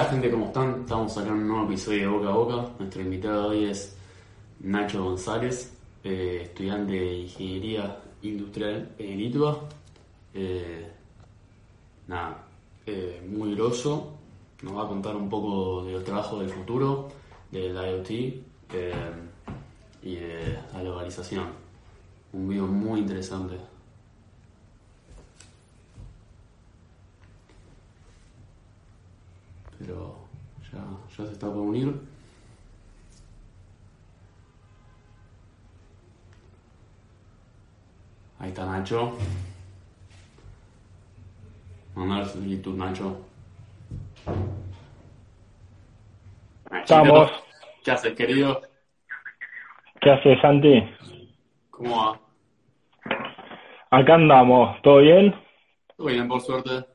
Hola gente, ¿cómo están? Estamos acá en un nuevo episodio de Boca a Boca. Nuestro invitado hoy es Nacho González, eh, estudiante de Ingeniería Industrial en ITUA. Eh, nada, eh, muy grosso. Nos va a contar un poco de los trabajos del futuro, del IoT y de la globalización. Un video muy interesante. Pero ya, ya se está por unir. Ahí está Nacho. Mandar solicitud, Nacho. Estamos. ¿Qué haces, querido? ¿Qué haces, Santi? ¿Cómo va? Acá andamos. ¿Todo bien? Todo bien, por suerte.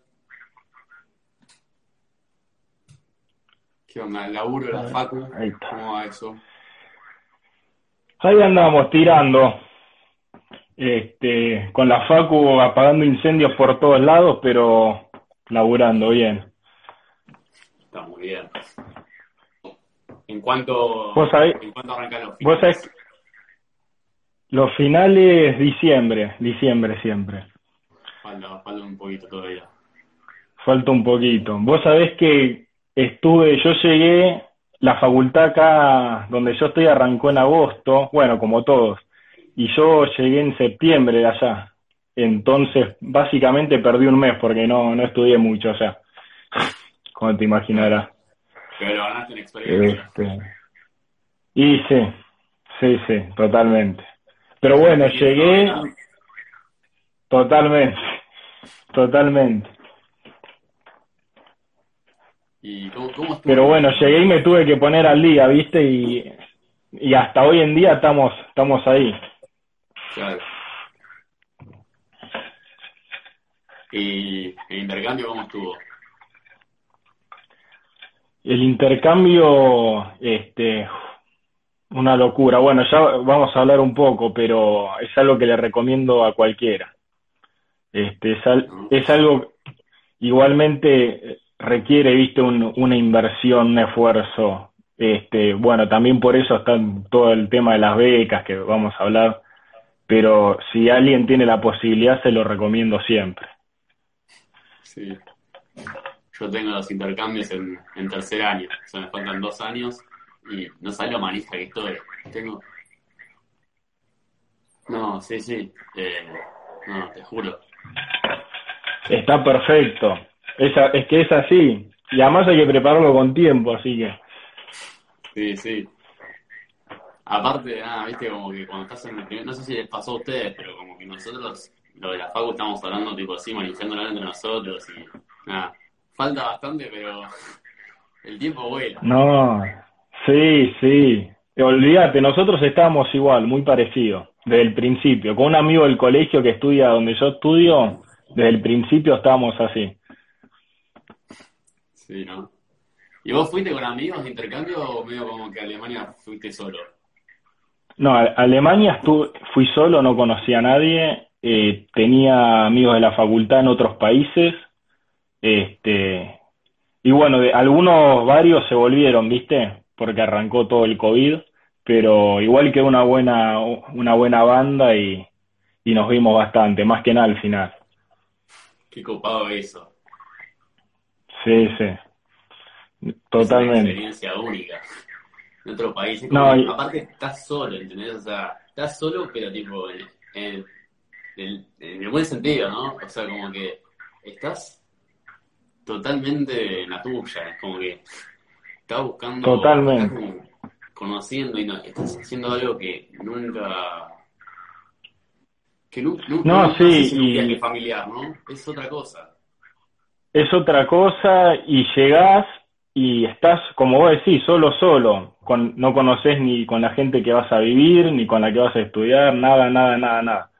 ¿Qué onda? ¿El laburo, la facu? Ahí está. ¿Cómo va eso? Ahí andamos, tirando. Este, con la Facu apagando incendios por todos lados, pero laburando bien. Está muy bien. ¿En cuánto, Vos sabés- ¿en cuánto arrancan los Vos finales? sabés, los finales, diciembre, diciembre siempre. Falta, falta un poquito todavía. Falta un poquito. Vos sabés que estuve, yo llegué, la facultad acá donde yo estoy arrancó en agosto, bueno, como todos, y yo llegué en septiembre de allá. Entonces, básicamente perdí un mes porque no, no estudié mucho allá, como te imaginarás. Pero ganaste en experiencia. Este, y sí, sí, sí, totalmente. Pero bueno, llegué totalmente, totalmente. ¿Y cómo, cómo estuvo? Pero bueno, llegué y me tuve que poner al día, ¿viste? Y, y hasta hoy en día estamos, estamos ahí. Claro. ¿Y el intercambio cómo estuvo? El intercambio, este, una locura. Bueno, ya vamos a hablar un poco, pero es algo que le recomiendo a cualquiera. Este, es, al- es algo igualmente requiere, viste, un- una inversión, un esfuerzo. Este, bueno, también por eso está todo el tema de las becas que vamos a hablar. Pero si alguien tiene la posibilidad, se lo recomiendo siempre. Sí. Yo tengo los intercambios en, en tercer año. O sea, me faltan dos años y no sabes lo manija que estoy. Tengo. No, sí, sí. Eh, no, te juro. Está perfecto. Es, a- es que es así. Y además hay que prepararlo con tiempo, así que. Sí, sí. Aparte, nada, viste, como que cuando estás en el primer, no sé si les pasó a ustedes, pero como que nosotros, lo de la facu, estamos hablando tipo así, manejándola entre nosotros y nada, falta bastante, pero el tiempo vuela. No, sí, sí. Olvídate, nosotros estábamos igual, muy parecidos, desde el principio. Con un amigo del colegio que estudia donde yo estudio, desde el principio estábamos así. Sí, ¿no? ¿Y vos fuiste con amigos de intercambio o medio como que a Alemania fuiste solo? No, a Alemania estu- fui solo, no conocía a nadie, eh, tenía amigos de la facultad en otros países, este, y bueno, de, algunos, varios se volvieron, ¿viste? Porque arrancó todo el COVID, pero igual que una buena, una buena banda y, y nos vimos bastante, más que nada al final. Qué copado eso. Sí, sí, Es una totalmente. experiencia única. En otro país. es No, como- y- Aparte estás solo, ¿entendés? O sea, estás solo, pero tipo, en, en- en- en el buen sentido, ¿no? O sea, como que estás totalmente en la tuya. Es como que estás buscando. Totalmente. estás como conociendo y no, estás haciendo algo que nunca. Que nu- nu- No, sé sí, y- familiar, ¿no? Es otra cosa. Es otra cosa y llegás y estás, como vos decís, solo, solo. Con, no conoces ni con la gente que vas a vivir, ni con la que vas a estudiar, nada, nada, nada, nada.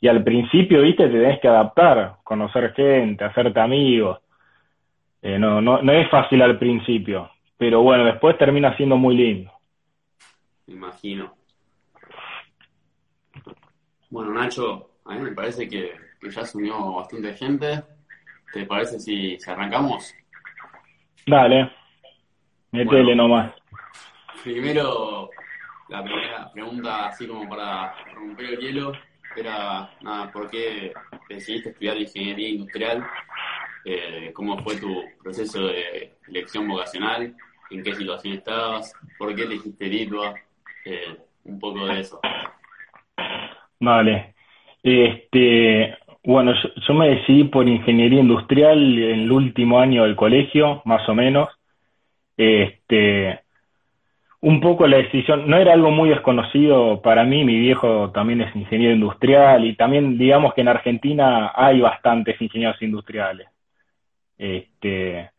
Y al principio, viste, te tenés que adaptar, conocer gente, hacerte amigos. Eh, no, no, no es fácil al principio, pero bueno, después termina siendo muy lindo. Imagino. Bueno, Nacho, a mí me parece que, que ya se unió bastante gente. ¿Te parece si, si arrancamos? Dale, Métele nomás. Primero, la primera pregunta, así como para romper el hielo, era, nada, ¿por qué decidiste estudiar ingeniería industrial? Eh, ¿Cómo fue tu proceso de elección vocacional? ¿En qué situación estabas? ¿Por qué elegiste Litua? Eh, un poco de eso. Vale. Este, bueno, yo, me decidí por ingeniería industrial en el último año del colegio, más o menos. Este, un poco la decisión, no era algo muy desconocido para mí, mi viejo también es ingeniero industrial y también digamos que en Argentina hay bastantes ingenieros industriales. Este,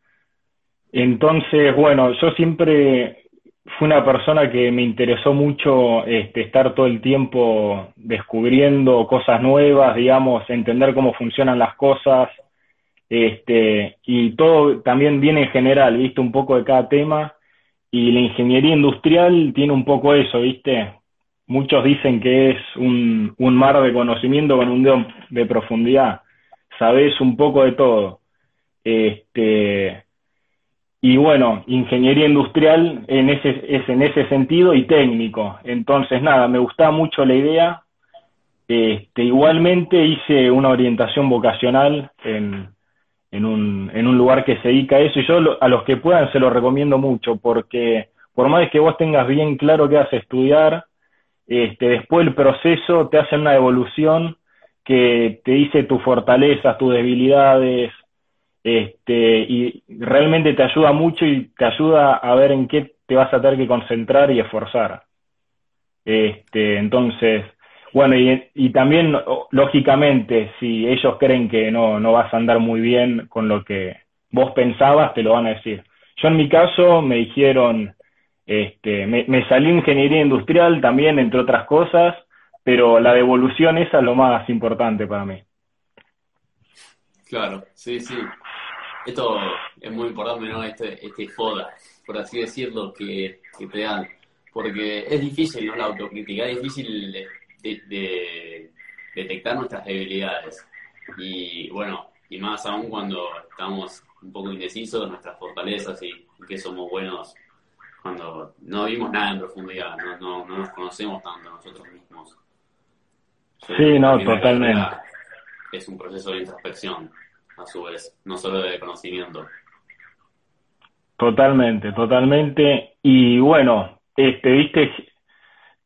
entonces, bueno, yo siempre fui una persona que me interesó mucho este, estar todo el tiempo descubriendo cosas nuevas, digamos, entender cómo funcionan las cosas, este, y todo también viene en general, viste, un poco de cada tema y la ingeniería industrial tiene un poco eso, ¿viste? Muchos dicen que es un, un mar de conocimiento con un dedo de profundidad. Sabes un poco de todo. Este, y bueno, ingeniería industrial en ese, es en ese sentido y técnico. Entonces, nada, me gustaba mucho la idea. Este, igualmente hice una orientación vocacional en, en un, en un lugar que se dedica a eso y yo a los que puedan se lo recomiendo mucho porque por más que vos tengas bien claro qué vas a estudiar, este, después el proceso te hace una evolución que te dice tus fortalezas, tus debilidades, este, y realmente te ayuda mucho y te ayuda a ver en qué te vas a tener que concentrar y esforzar. Este, entonces, bueno, y, y, también, lógicamente, si ellos creen que no, no vas a andar muy bien con lo que vos pensabas, te lo van a decir. Yo en mi caso me dijeron, este, me, me salí ingeniería industrial también, entre otras cosas, pero la devolución esa es lo más importante para mí. Claro, sí, sí. Esto es muy importante, ¿no? Este, este joda, por así decirlo, que, que te dan. Porque es difícil, ¿no? La autocrítica, es difícil de, detectar nuestras debilidades. Y bueno, y más aún cuando estamos un poco indecisos, nuestras fortalezas y que somos buenos cuando no vimos nada en profundidad, no, no, no nos conocemos tanto nosotros mismos. sí, no, totalmente. Es un proceso de introspección, a su vez, no solo de conocimiento. Totalmente, totalmente. Y bueno, este, viste,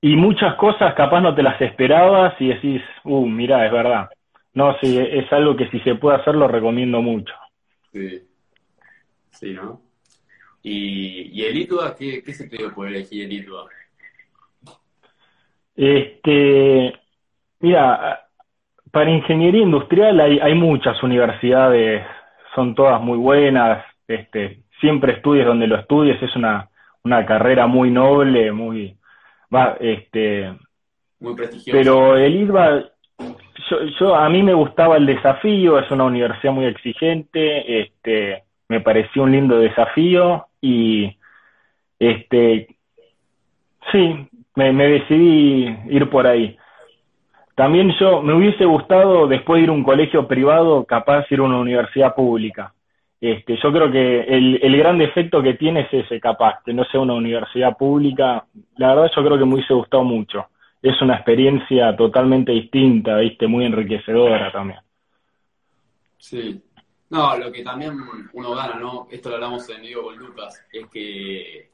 y muchas cosas capaz no te las esperabas y decís, uh, mira, es verdad. No, sí, es algo que si se puede hacer lo recomiendo mucho. Sí, sí, ¿no? ¿Y, y el ITUA? ¿Qué, qué se te por elegir el ITUA? Este, mira, para ingeniería industrial hay, hay muchas universidades, son todas muy buenas, este, siempre estudies donde lo estudies, es una, una carrera muy noble, muy, va, este, muy prestigioso. Pero el IDVA, yo, yo, a mí me gustaba el desafío, es una universidad muy exigente, este, me pareció un lindo desafío y, este, sí, me, me decidí ir por ahí. También yo me hubiese gustado después de ir a un colegio privado, capaz ir a una universidad pública. Este, yo creo que el, el gran defecto que tiene es ese, capaz, que no sea una universidad pública. La verdad yo creo que me hubiese gustado mucho. Es una experiencia totalmente distinta, ¿viste? Muy enriquecedora también. Sí. No, lo que también uno gana, ¿no? Esto lo hablamos en vivo con Lucas, es que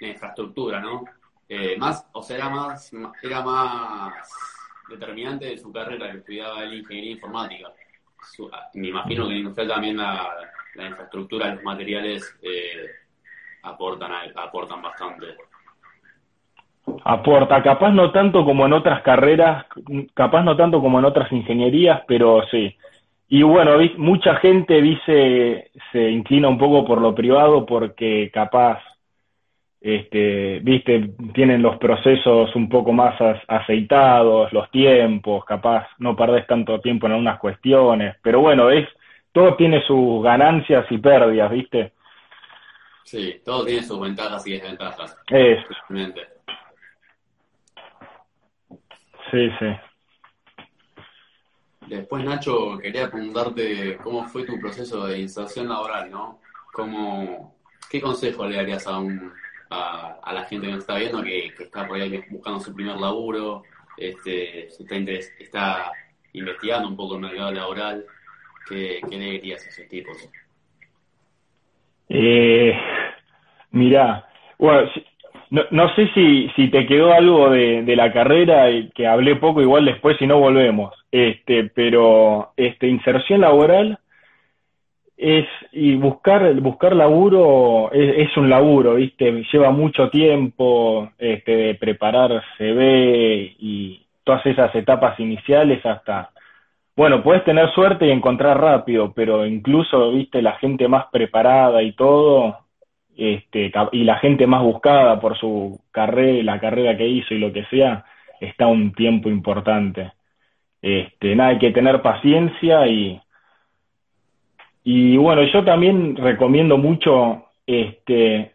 la infraestructura, ¿no? Eh, más, o sea, más, era más determinante de su carrera que estudiaba la ingeniería informática. me imagino que en industrial también la, la infraestructura, los materiales eh, aportan, aportan bastante. Aporta, capaz no tanto como en otras carreras, capaz no tanto como en otras ingenierías, pero sí. Y bueno, mucha gente dice, se inclina un poco por lo privado porque capaz, este, viste, tienen los procesos un poco más aceitados, los tiempos, capaz no perdés tanto tiempo en algunas cuestiones, pero bueno, es, todo tiene sus ganancias y pérdidas, ¿viste? Sí, todo tiene sus ventajas y desventajas. Eso. Sí, sí. Después, Nacho, quería preguntarte cómo fue tu proceso de inserción laboral, ¿no? ¿Cómo, ¿qué consejo le darías a, un, a, la gente que nos está viendo, que, está por ahí buscando su primer laburo, este, está, investigando un poco el mercado laboral? ¿Qué, qué le dirías a esos tipos? Eh, mira, bueno, no, no sé si, si te quedó algo de, de la carrera y que hablé poco, igual después si no volvemos. Este, pero este, inserción laboral es y buscar buscar laburo es, un laburo, viste, lleva mucho tiempo este, de preparar CV y todas esas etapas iniciales hasta bueno, puedes tener suerte y encontrar rápido, pero incluso, viste, la gente más preparada y todo, este, y la gente más buscada por su carrera, la carrera que hizo y lo que sea, está un tiempo importante. Este, nada, hay que tener paciencia y, y bueno, yo también recomiendo mucho, este,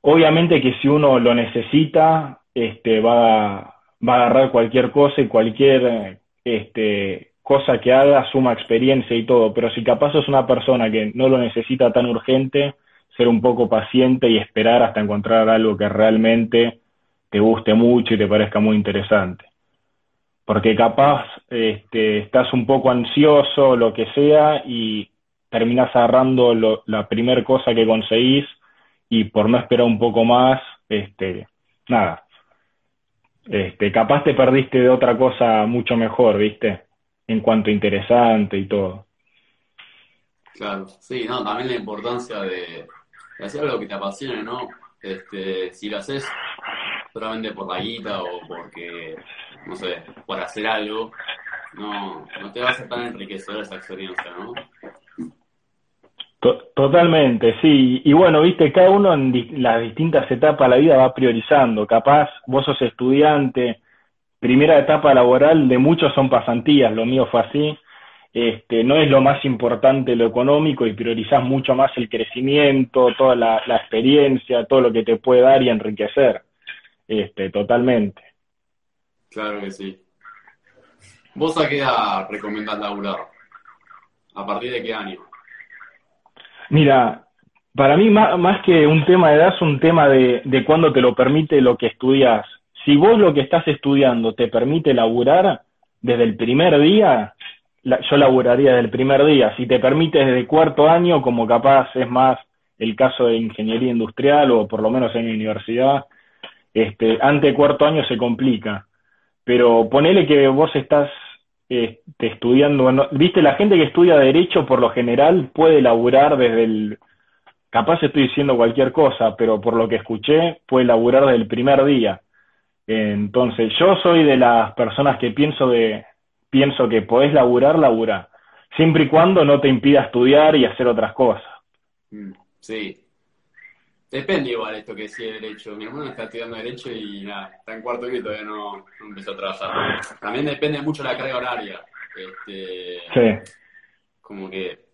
obviamente que si uno lo necesita, este, va, va a agarrar cualquier cosa y cualquier, este, cosa que haga suma experiencia y todo, pero si capaz es una persona que no lo necesita tan urgente, ser un poco paciente y esperar hasta encontrar algo que realmente te guste mucho y te parezca muy interesante. Porque capaz este, estás un poco ansioso, lo que sea, y terminas agarrando la primera cosa que conseguís y por no esperar un poco más, este, nada. Este, capaz te perdiste de otra cosa mucho mejor, ¿viste? En cuanto interesante y todo. Claro, sí, no, también la importancia de, hacer algo que te apasione, ¿no? Este, si lo haces solamente por la guita o porque, no sé, por hacer algo, no, no te va a ser tan enriquecedora esa experiencia, ¿no? Totalmente, sí. Y bueno, viste, cada uno en las distintas etapas de la vida va priorizando. Capaz vos sos estudiante, primera etapa laboral de muchos son pasantías, lo mío fue así este, no es lo más importante lo económico y priorizás mucho más el crecimiento, toda la, experiencia, todo lo que te puede dar y enriquecer, este, totalmente. Claro que sí. ¿Vos a qué edad recomendás laburar? ¿A partir de qué año? Mira, para mí más, más que un tema de edad es un tema de, de cuándo te lo permite lo que estudias. Si vos lo que estás estudiando te permite laburar desde el primer día, yo laburaría del primer día. Si te permite desde cuarto año, como capaz es más el caso de ingeniería industrial o por lo menos en mi universidad, este, ante cuarto año se complica. Pero ponele que vos estás este, estudiando, viste, la gente que estudia derecho por lo general puede laburar desde el, capaz estoy diciendo cualquier cosa, pero por lo que escuché, puede laburar desde el primer día. Entonces, yo soy de las personas que pienso de, pienso que podés laburar, labura, siempre y cuando no te impida estudiar y hacer otras cosas. Mm, sí. Depende igual esto que sí derecho. Mi hermano está estudiando derecho y nada, está en cuarto y todavía no, empezó a trabajar. También depende mucho de la carga horaria. Este, sí. Como que,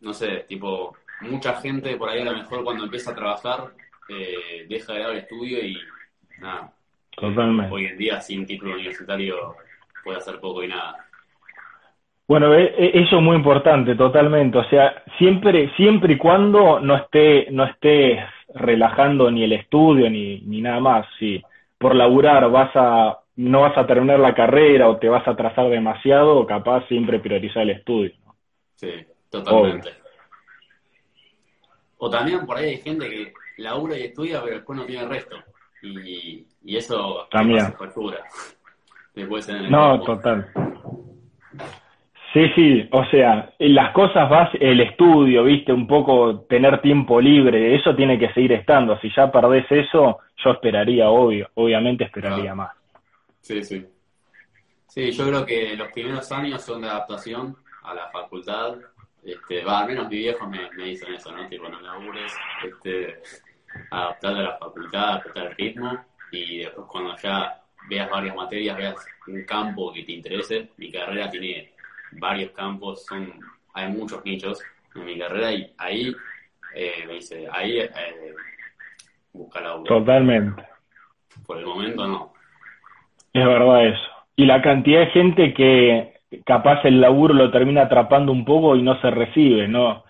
no sé, tipo, mucha gente por ahí a lo mejor cuando empieza a trabajar eh, deja de dar el estudio y nada. Totalmente. Hoy en día sin título universitario puede hacer poco y nada. Bueno, e, e, eso es muy importante, totalmente. O sea, siempre, siempre y cuando no esté, no estés relajando ni el estudio ni, ni nada más. Si por laburar vas a, no vas a terminar la carrera o te vas a atrasar demasiado, capaz siempre priorizar el estudio. Sí, totalmente. O también por ahí hay gente que labura y estudia, pero después no tiene el resto. Y, y eso también. factura no, total. Sí, sí, o sea, las cosas vas, el estudio, viste, un poco tener tiempo libre, eso tiene que seguir estando. Si ya perdés eso, yo esperaría, obvio, obviamente esperaría más. Sí, sí. Sí, yo creo que los primeros años son de adaptación a la facultad. Este, va, al menos mi viejo me, me dicen eso, ¿no? Tipo, no labures, este, adaptar a la facultad, adaptar el ritmo, y después cuando ya veas varias materias, veas un campo que te interese. Mi carrera tiene varios campos, son hay muchos nichos en mi carrera y ahí eh, me dice, ahí eh, busca la Totalmente. Por el momento no. Es verdad eso. Y la cantidad de gente que capaz el laburo lo termina atrapando un poco y no se recibe, ¿no?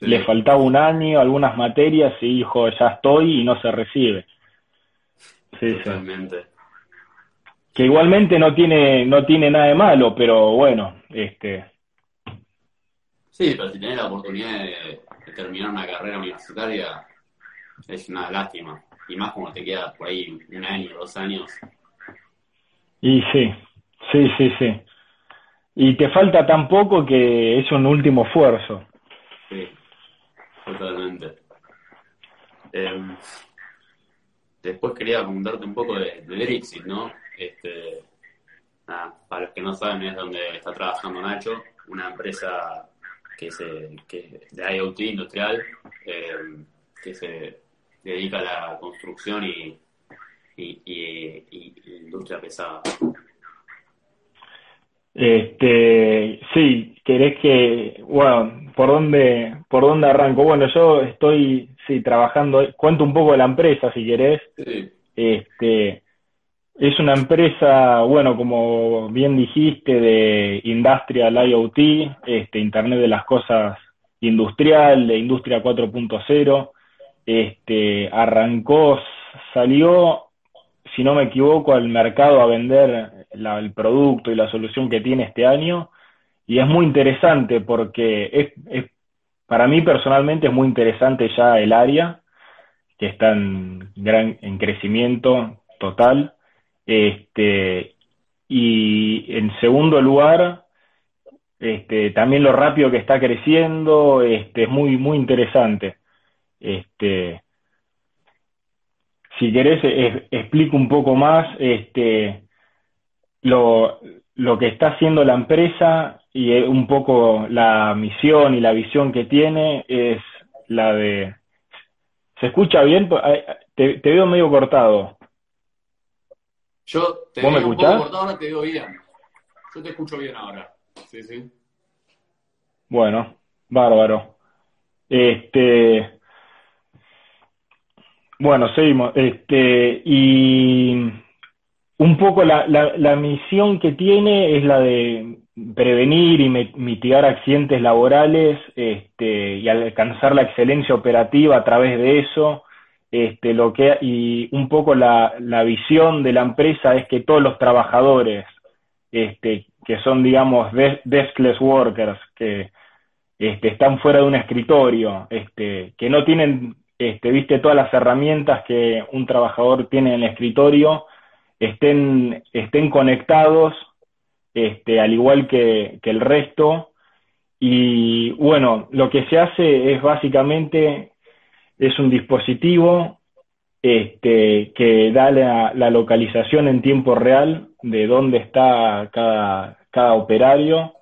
le faltaba un año, algunas materias y dijo, ya estoy y no se recibe. Sí, Totalmente. Que igualmente no tiene, no tiene nada de malo, pero bueno, este. Sí, pero si tenés la oportunidad de, terminar una carrera universitaria, es una lástima. Y más como te queda por ahí un año, dos años. Y sí, sí, sí, sí. Y te falta tan poco que es un último esfuerzo. Sí, totalmente. Em, después quería comentarte un poco de, de ¿no? Este, para los que no saben, es donde está trabajando Nacho, una empresa que se, que, de IoT industrial em, que se dedica a la construcción y, y, y industria pesada. Este, sí, querés que, bueno, ¿por dónde, por dónde arranco? Bueno, yo estoy, sí, trabajando, cuento un poco de la empresa, si querés. Este, es una empresa, bueno, como bien dijiste, de Industrial IoT, este, Internet de las Cosas Industrial, de Industria 4.0. Este, arrancó, salió si no me equivoco, al mercado a vender el producto y la solución que tiene este año. Y es muy interesante porque es, es, para mí personalmente es muy interesante ya el área, que está en, gran, en crecimiento total. Este, y en segundo lugar, este, también lo rápido que está creciendo, este, es muy, muy interesante. Este, si querés, explico un poco más este, lo, lo que está haciendo la empresa y un poco la misión y la visión que tiene es la de... ¿Se escucha bien? Te, veo medio cortado. Yo te veo un poco cortado, ahora te veo bien. Yo te escucho bien ahora. Sí, sí. Bueno, bárbaro. Este, bueno, seguimos. Este, y un poco la, la, misión que tiene es la de prevenir y mitigar accidentes laborales este, y alcanzar la excelencia operativa a través de eso. Este, lo que, y un poco la, la visión de la empresa es que todos los trabajadores este, que son, digamos, deskless workers, que este, están fuera de un escritorio, este, que no tienen este, viste todas las herramientas que un trabajador tiene en el escritorio, estén, estén conectados, este, al igual que, el resto. Y bueno, lo que se hace es básicamente, es un dispositivo este, que da la, localización en tiempo real de dónde está cada, cada operario.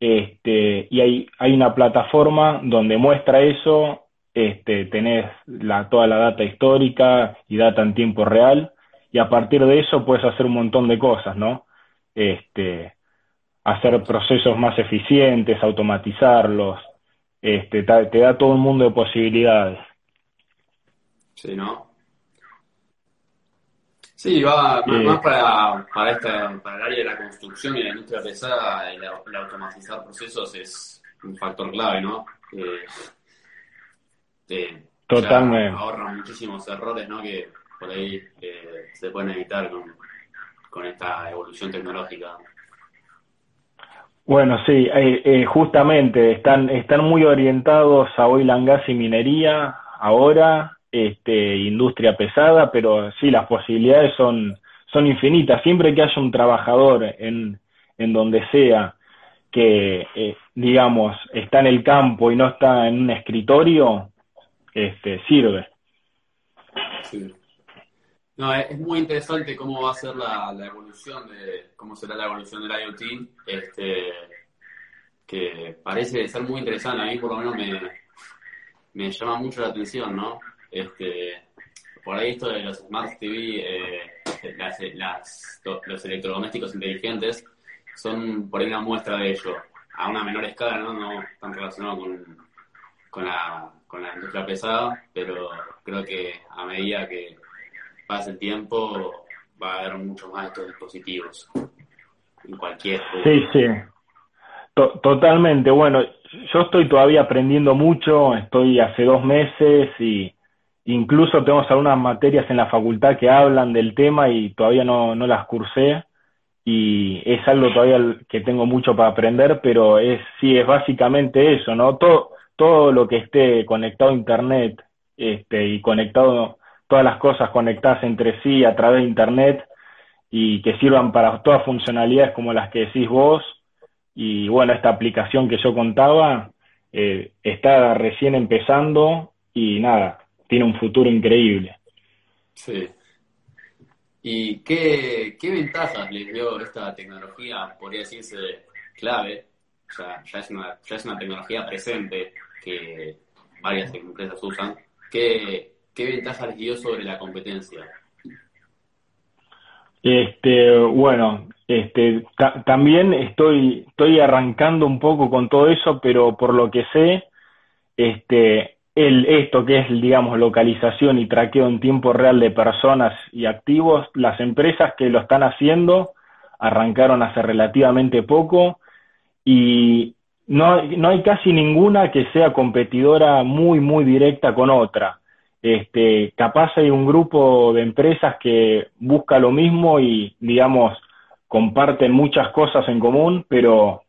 Este, y hay, hay una plataforma donde muestra eso este, tenés la, toda la data histórica y data en tiempo real, y a partir de eso puedes hacer un montón de cosas, ¿no? Este, hacer procesos más eficientes, automatizarlos, este, te, da todo un mundo de posibilidades. Sí, ¿no? Sí, va más, para, para, esta, para el área de la construcción y la industria pesada, el, automatizar procesos es un factor clave, ¿no? Eh, Totalmente. ahorran muchísimos errores ¿no? que por ahí eh, se pueden evitar con, esta evolución tecnológica. Bueno, sí, eh, eh, justamente están, están muy orientados a oil and gas y minería ahora, este, industria pesada, pero sí, las posibilidades son, son infinitas. Siempre que haya un trabajador en, en donde sea que, digamos, está en el campo y no está en un escritorio, este, sirve. No, es, muy interesante cómo va a ser la, evolución de, cómo será la evolución del IoT, este, que parece ser muy interesante, a mí por lo menos me, me llama mucho la atención, ¿no? Este, por ahí esto de los Smart TV, eh, las, los electrodomésticos inteligentes, son por ahí una muestra de ello, a una menor escala, ¿no? No tan relacionado con, con la con la industria pesada, pero creo que a medida que pase el tiempo va a haber muchos más de estos dispositivos en cualquier Sí, sí. totalmente. Bueno, yo estoy todavía aprendiendo mucho, estoy hace dos meses y incluso tenemos algunas materias en la facultad que hablan del tema y todavía no, no las cursé y es algo todavía que tengo mucho para aprender, pero es sí es básicamente eso, ¿no? Todo todo lo que esté conectado a internet este y conectado todas las cosas conectadas entre sí a través de internet y que sirvan para todas funcionalidades como las que decís vos y bueno, esta aplicación que yo contaba eh, está recién empezando y nada, tiene un futuro increíble. Sí. ¿Y qué, qué ventajas les dio esta tecnología, podría decirse, clave? O sea, ya es una, ya es una tecnología presente que varias empresas usan. ¿Qué, qué ventajas les dio sobre la competencia? Este, bueno, este, también estoy, estoy arrancando un poco con todo eso, pero por lo que sé, este, el, esto que es, digamos, localización y traqueo en tiempo real de personas y activos, las empresas que lo están haciendo arrancaron hace relativamente poco y no, no hay casi ninguna que sea competidora muy, muy directa con otra. Este, capaz hay un grupo de empresas que busca lo mismo y, digamos, comparten muchas cosas en común, pero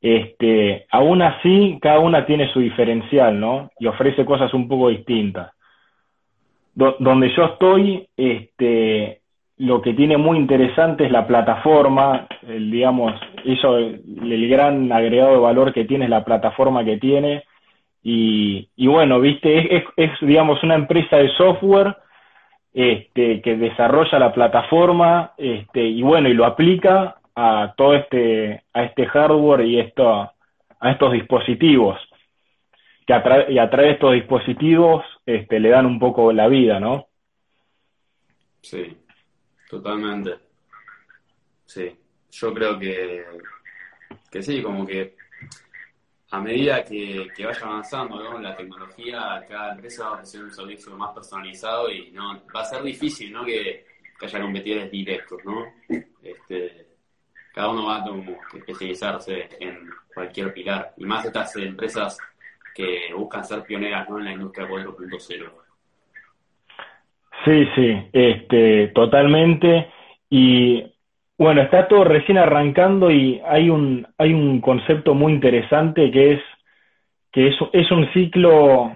este, aún así, cada una tiene su diferencial, ¿no? Y ofrece cosas un poco distintas. donde yo estoy, este, lo que tiene muy interesante es la plataforma, el, digamos, eso, el, gran agregado de valor que tiene es la plataforma que tiene. Y, bueno, viste, es, es, digamos, una empresa de software este, que desarrolla la plataforma este, y bueno, y lo aplica a todo este, a este hardware y esto, a estos dispositivos, que a y a través de estos dispositivos este, le dan un poco la vida, ¿no? Sí, totalmente. Sí, yo creo que, que sí, como que a medida que, vaya avanzando la tecnología, cada empresa va a ofrecer un servicio más personalizado y no va a ser difícil ¿no? que, que haya competidores directos, ¿no? Este, cada uno va a especializarse en cualquier pilar, y más estas empresas que buscan ser pioneras ¿no? en la industria 4.0. Sí, sí, este, totalmente. Y bueno, está todo recién arrancando y hay un, hay un concepto muy interesante que es que es, es un ciclo,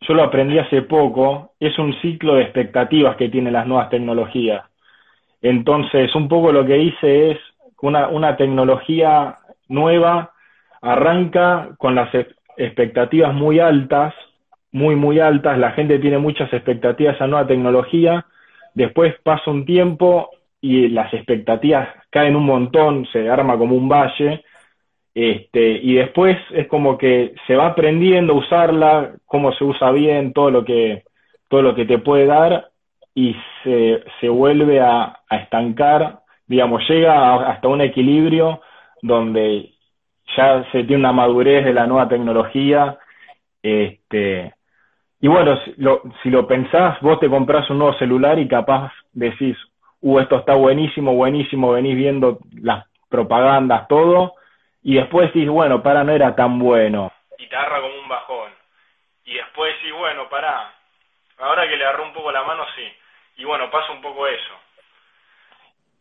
yo lo aprendí hace poco, es un ciclo de expectativas que tienen las nuevas tecnologías. Entonces, un poco lo que hice es una, una tecnología nueva arranca con las expectativas muy altas, muy, muy altas, la gente tiene muchas expectativas a esa nueva tecnología, después pasa un tiempo y las expectativas caen un montón, se arma como un valle, este, y después es como que se va aprendiendo a usarla, cómo se usa bien, todo lo que, todo lo que te puede dar, y se, se vuelve a estancar digamos, llega hasta un equilibrio donde ya se tiene una madurez de la nueva tecnología. Este, y bueno, si lo, si lo pensás, vos te compras un nuevo celular y capaz decís, uh, esto está buenísimo, buenísimo, venís viendo las propagandas, todo, y después decís, bueno, para, no era tan bueno. Y te agarra como un bajón. Y después decís, bueno, para, ahora que le agarró un poco la mano, sí. Y bueno, pasa un poco eso.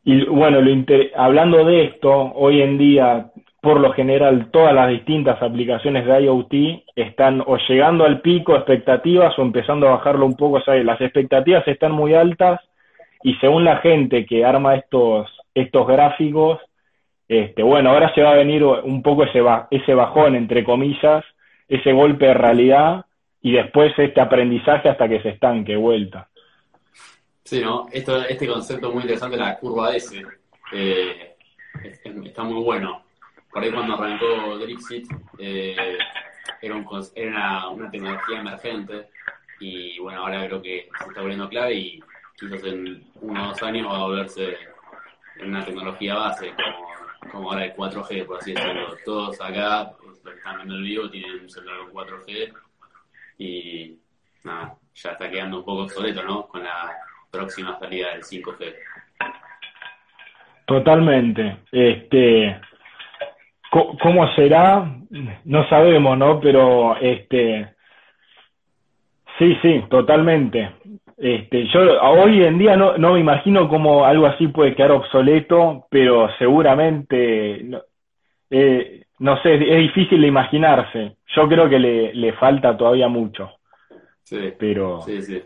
Y bueno, lo hablando de esto, hoy en día, por lo general, todas las distintas aplicaciones de IoT están o llegando al pico expectativas o empezando a bajarlo un poco. Las expectativas están muy altas y según la gente que arma estos, estos gráficos, este, bueno, ahora se va a venir un poco ese, ese bajón, entre comillas, ese golpe de realidad y después este aprendizaje hasta que se estanque vuelta. Sí, ¿no? Esto, este concepto muy interesante la curva S eh, está muy bueno. Por ahí cuando arrancó Drixit eh, era, era una, tecnología emergente y bueno, ahora creo que se está volviendo clave y quizás en uno o dos años va a volverse en una tecnología base como, como ahora el 4G, por así decirlo. Todos acá, los que están viendo el vivo, tienen un celular con 4G y nada, ya está quedando un poco obsoleto, ¿no? Con la próxima salida del 5G. Totalmente. Este, ¿Cómo será? No sabemos, ¿no? Pero este sí, sí, totalmente. Este, yo hoy en día no, no me imagino cómo algo así puede quedar obsoleto, pero seguramente, no, eh, no sé, es difícil de imaginarse. Yo creo que le, le falta todavía mucho. Sí, pero... sí, sí.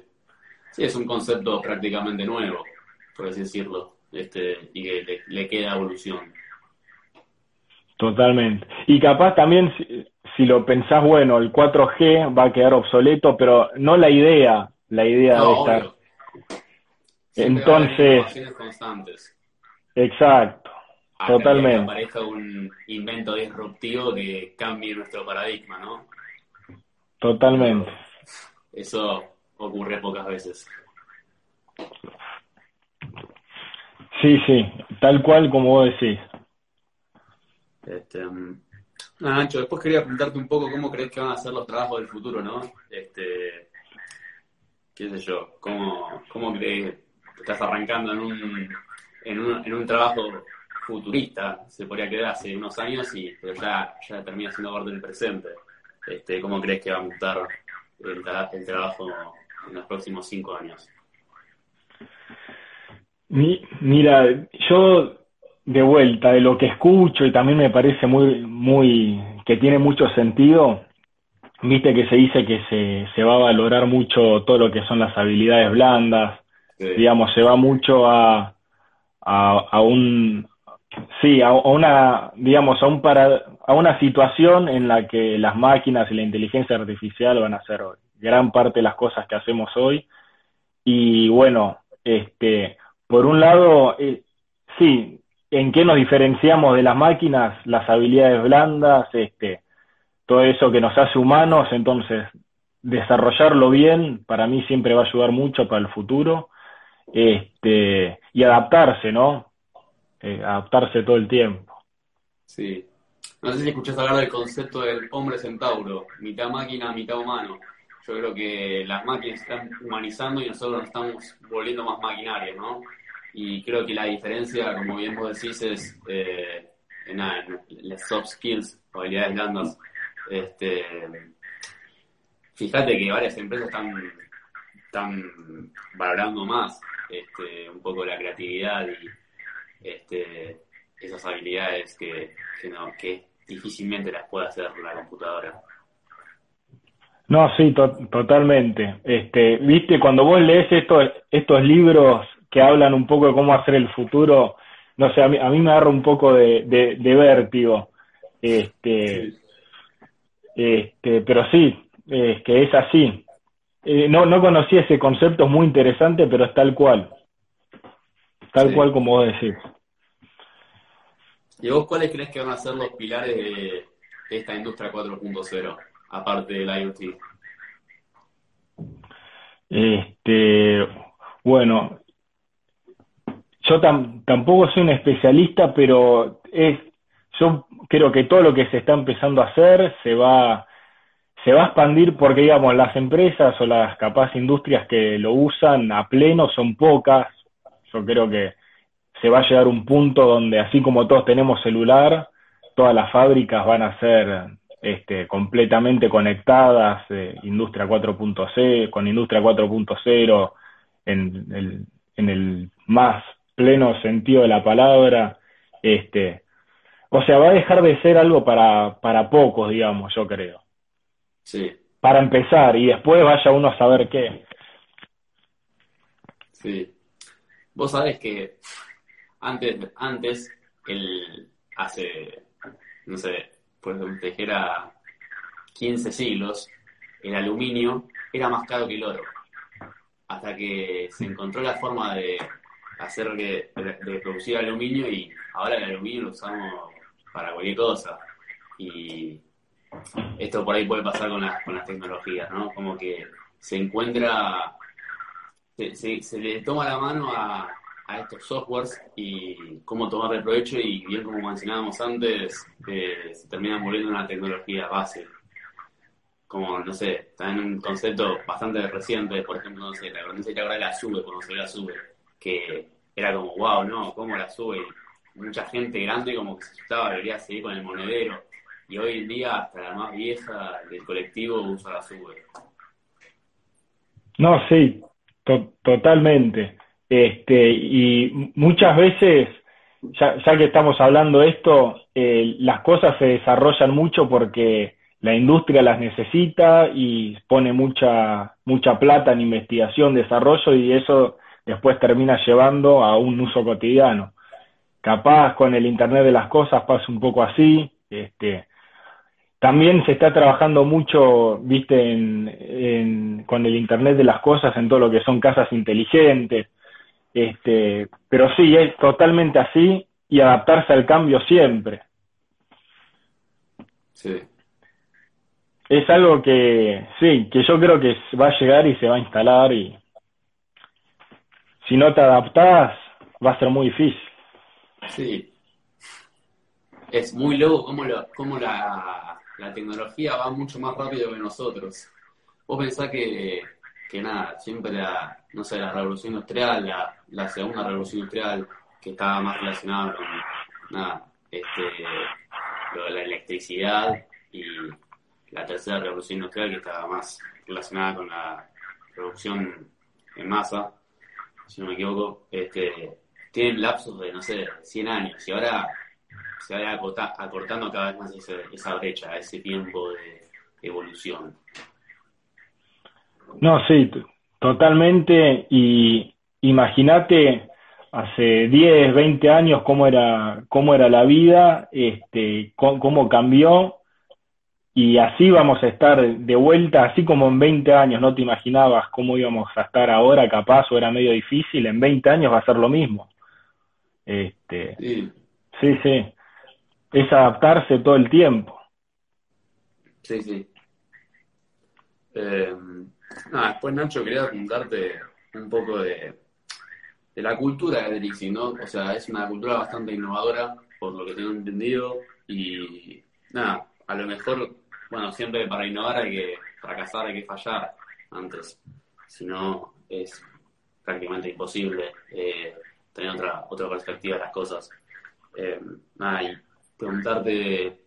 Sí, es un concepto prácticamente nuevo, por así decirlo, este, y que le, queda evolución. Totalmente. Y capaz también, si, si, lo pensás, bueno, el 4G va a quedar obsoleto, pero no la idea, la idea de estar. Entonces. Constantes. Exacto. totalmente. Que aparezca un invento disruptivo que cambie nuestro paradigma, ¿no? Totalmente. Eso ocurre pocas veces. Sí, sí, tal cual como vos decís. Este, mm, Ancho, después quería preguntarte un poco cómo crees que van a ser los trabajos del futuro, ¿no? Este, qué sé yo, cómo, cómo crees que estás arrancando en un, en un, en un trabajo futurista, se podría quedar hace unos años, y, pero ya, ya termina siendo parte del presente. Este, ¿Cómo crees que va a mutar el, el trabajo en los próximos cinco años? mira, yo de vuelta de lo que escucho y también me parece muy, muy, que tiene mucho sentido, viste que se dice que se, se va a valorar mucho todo lo que son las habilidades blandas, digamos, se va mucho a, a, a un, sí, a, una, digamos, a un para, a una situación en la que las máquinas y la inteligencia artificial van a ser gran parte de las cosas que hacemos hoy. Y bueno, este, por un lado, eh, sí, ¿en qué nos diferenciamos de las máquinas? Las habilidades blandas, este, todo eso que nos hace humanos, entonces desarrollarlo bien para mí siempre va a ayudar mucho para el futuro. Este, y adaptarse, ¿no? Eh, adaptarse todo el tiempo. Sí. No sé si escuchás hablar del concepto del hombre centauro, mitad máquina, mitad humano. Yo creo que las máquinas están humanizando y nosotros nos estamos volviendo más maquinarios, ¿no? Y creo que la diferencia, como bien vos decís, es eh, en, las soft skills, habilidades blandas. Este, fíjate que varias empresas están, están valorando más este, un poco la creatividad y este, esas habilidades que, que, no, que difícilmente las puede hacer la computadora. No, sí, totalmente. Este, viste, cuando vos lees estos, estos libros que hablan un poco de cómo hacer el futuro, no sé, a mí, a mí me agarra un poco de, de, vértigo. Este, este, pero sí, es que es así. Eh, no, no conocía ese concepto, es muy interesante, pero es tal cual. Tal cual como vos decís. ¿Y vos cuáles crees que van a ser los pilares de esta industria 4.0? Aparte del IoT? Este, bueno, yo tampoco soy un especialista, pero es, yo creo que todo lo que se está empezando a hacer se va, se va a expandir porque, digamos, las empresas o las capaz industrias que lo usan a pleno son pocas. Yo creo que se va a llegar un punto donde, así como todos tenemos celular, todas las fábricas van a ser este, completamente conectadas, eh, Industria 4.0, con Industria 4.0 en el, en el más pleno sentido de la palabra, este, o sea, va a dejar de ser algo para, para pocos, digamos, yo creo. Sí. Para empezar, y después vaya uno a saber qué. Sí. Vos sabés que antes, antes, el, hace, no sé, pues tejera 15 siglos, el aluminio era más caro que el oro. Hasta que se encontró la forma de hacer de, producir aluminio y ahora el aluminio lo usamos para cualquier cosa. Y esto por ahí puede pasar con, las con las tecnologías, ¿no? Como que se encuentra, se, se le toma la mano a, a estos softwares y cómo tomar provecho y bien como mencionábamos antes, eh, se terminan volviendo una tecnología base. Como, no sé, está en un concepto bastante reciente, por ejemplo, no sé, la no sé la SUBE, cuando se la SUBE, que era como, wow, no, ¿cómo la SUBE? mucha gente grande como que se asustaba, debería seguir con el monedero. Y hoy en día hasta la más vieja del colectivo usa la sube. No, sí, totalmente. Este, y muchas veces, ya, que estamos hablando de esto, eh, las cosas se desarrollan mucho porque la industria las necesita y pone mucha, mucha plata en investigación, desarrollo y eso después termina llevando a un uso cotidiano. Capaz con el Internet de las cosas pasa un poco así. Este, también se está trabajando mucho, viste, en, con el Internet de las cosas en todo lo que son casas inteligentes. Este, pero sí, es totalmente así y adaptarse al cambio siempre. Sí. Es algo que, sí, que yo creo que va a llegar y se va a instalar y si no te adaptás va a ser muy difícil. Sí. Es muy loco cómo, lo, cómo la, la tecnología va mucho más rápido que nosotros. Vos pensás que, que nada, siempre la, no sé, la revolución industrial, la, la segunda revolución industrial, que estaba más relacionada con, nada, este, lo de la electricidad y la tercera revolución industrial que estaba más relacionada con la producción en masa, si no me equivoco, este, tienen lapsos de, no sé, 100 años y ahora se va acortando cada vez más esa brecha, ese tiempo de evolución. No, sí, totalmente. Y imagínate hace 10, 20 años cómo era, cómo era la vida, este, cómo, cambió. Y así vamos a estar de vuelta, así como en 20 años no te imaginabas cómo íbamos a estar ahora, capaz, o era medio difícil, en 20 años va a ser lo mismo. Este, sí. sí, sí. Es adaptarse todo el tiempo. Sí, sí. Eh, después Nacho quería preguntarte un poco de, de la cultura de Dixie, ¿no? O sea, es una cultura bastante innovadora, por lo que tengo entendido, y nada, a lo mejor, bueno, siempre para innovar hay que fracasar, hay que fallar antes, si no es prácticamente imposible. Eh, tener otra, otra perspectiva de las cosas. Eh, y preguntarte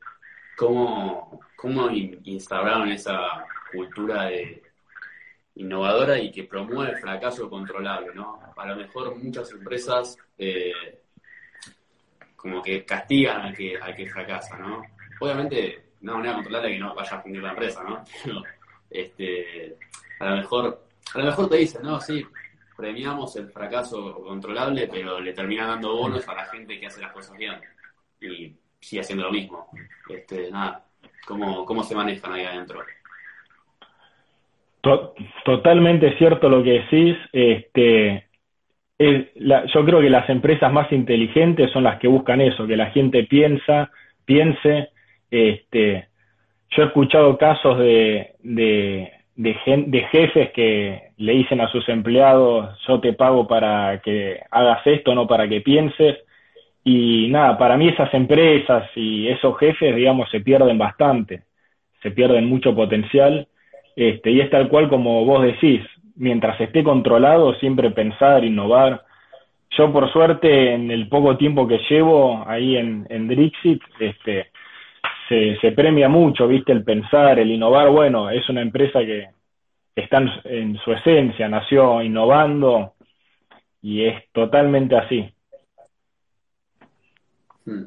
cómo, cómo instauraron esa cultura de innovadora y que promueve el fracaso controlable, ¿no? A lo mejor muchas empresas eh, como que castigan al que, al que fracasa, ¿no? Obviamente, una manera controlable que no vaya a fundir la empresa, ¿no? este, a lo mejor, a lo mejor te dicen, no, sí, premiamos el fracaso controlable, pero le termina dando bonos a la gente que hace las cosas bien y sigue haciendo lo mismo. Este, nada, ¿cómo, cómo se manejan ahí adentro? Totalmente cierto lo que decís. Este, yo creo que las empresas más inteligentes son las que buscan eso, que la gente piensa, piense. Este, yo he escuchado casos de, de, de, jefes que le dicen a sus empleados, yo te pago para que hagas esto, no para que pienses. Y nada, para mí esas empresas y esos jefes, digamos, se pierden bastante, se pierden mucho potencial. Este, y es tal cual como vos decís, mientras esté controlado, siempre pensar, innovar. Yo, por suerte, en el poco tiempo que llevo ahí en, en Drixit, este, se, se premia mucho, viste, el pensar, el innovar. Bueno, es una empresa que, está en, su esencia, nació innovando y es totalmente así. Hmm.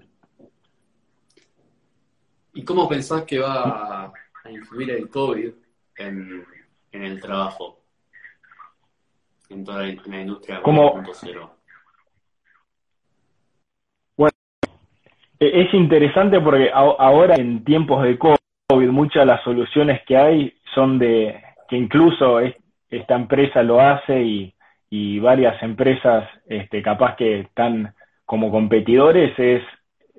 ¿Y cómo pensás que va a influir el COVID en, el trabajo? En toda la, industria 4.0. Bueno, e, es interesante porque ahora en tiempos de COVID muchas de las soluciones que hay son de que incluso esta empresa lo hace y, varias empresas este, capaz que están como competidores es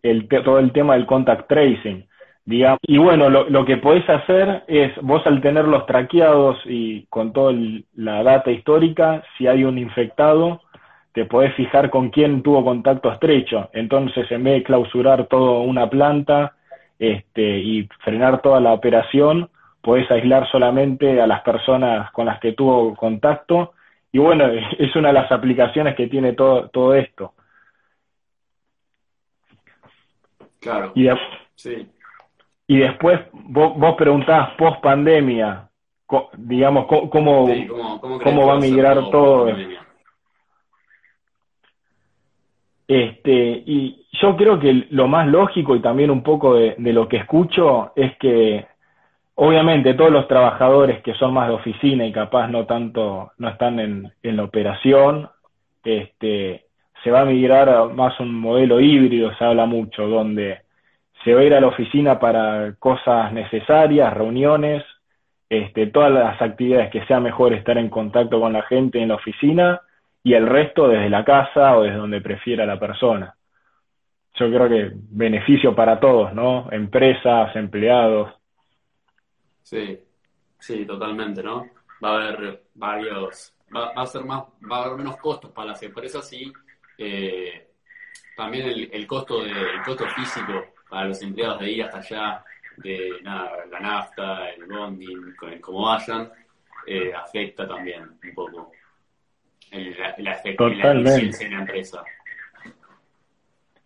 el, todo el tema del contact tracing. Digamos. Y bueno, lo, lo que podés hacer es, vos al tenerlos traqueados y con toda la data histórica, si hay un infectado, te podés fijar con quién tuvo contacto estrecho. Entonces, en vez de clausurar toda una planta este, y frenar toda la operación, podés aislar solamente a las personas con las que tuvo contacto. Y bueno, es una de las aplicaciones que tiene todo, todo esto. Claro. Y, sí. Y después vos, vos preguntabas post pandemia, digamos, cómo, cómo, va a migrar todo. Este, y yo creo que lo más lógico y también un poco de, lo que escucho es que obviamente todos los trabajadores que son más de oficina y capaz no tanto, no están en, en la operación, este, se va a migrar a más un modelo híbrido, se habla mucho, donde se va a ir a la oficina para cosas necesarias, reuniones, este, todas las actividades que sea mejor estar en contacto con la gente en la oficina y el resto desde la casa o desde donde prefiera la persona. Yo creo que beneficio para todos, ¿no? Empresas, empleados. Sí, sí, totalmente, ¿no? Va a haber varios, va, a ser más, va a haber menos costos para las empresas y eh, también el, costo de, el costo físico para los empleados de ir hasta allá, de nada, la nafta, el bonding, como vayan, eh, afecta también un poco la, Totalmente. en la empresa.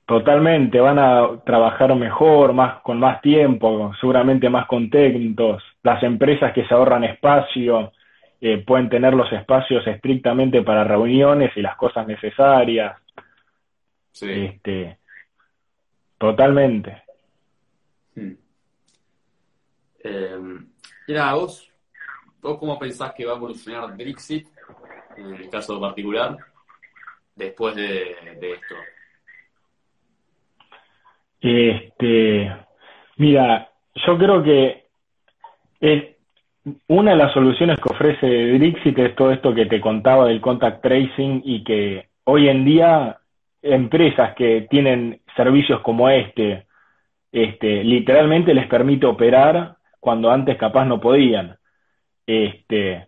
Totalmente, van a trabajar mejor, más con más tiempo, seguramente más contentos. Las empresas que se ahorran espacio eh, pueden tener los espacios estrictamente para reuniones y las cosas necesarias. Sí. Este, totalmente. Hmm. Eh, mira, vos, vos cómo pensás que va a evolucionar Brexit en el caso particular, después de, esto? Este, mira, yo creo que es una de las soluciones que ofrece Drixit es todo esto que te contaba del contact tracing y que hoy en día empresas que tienen servicios como este, este, literalmente les permite operar cuando antes capaz no podían. Este,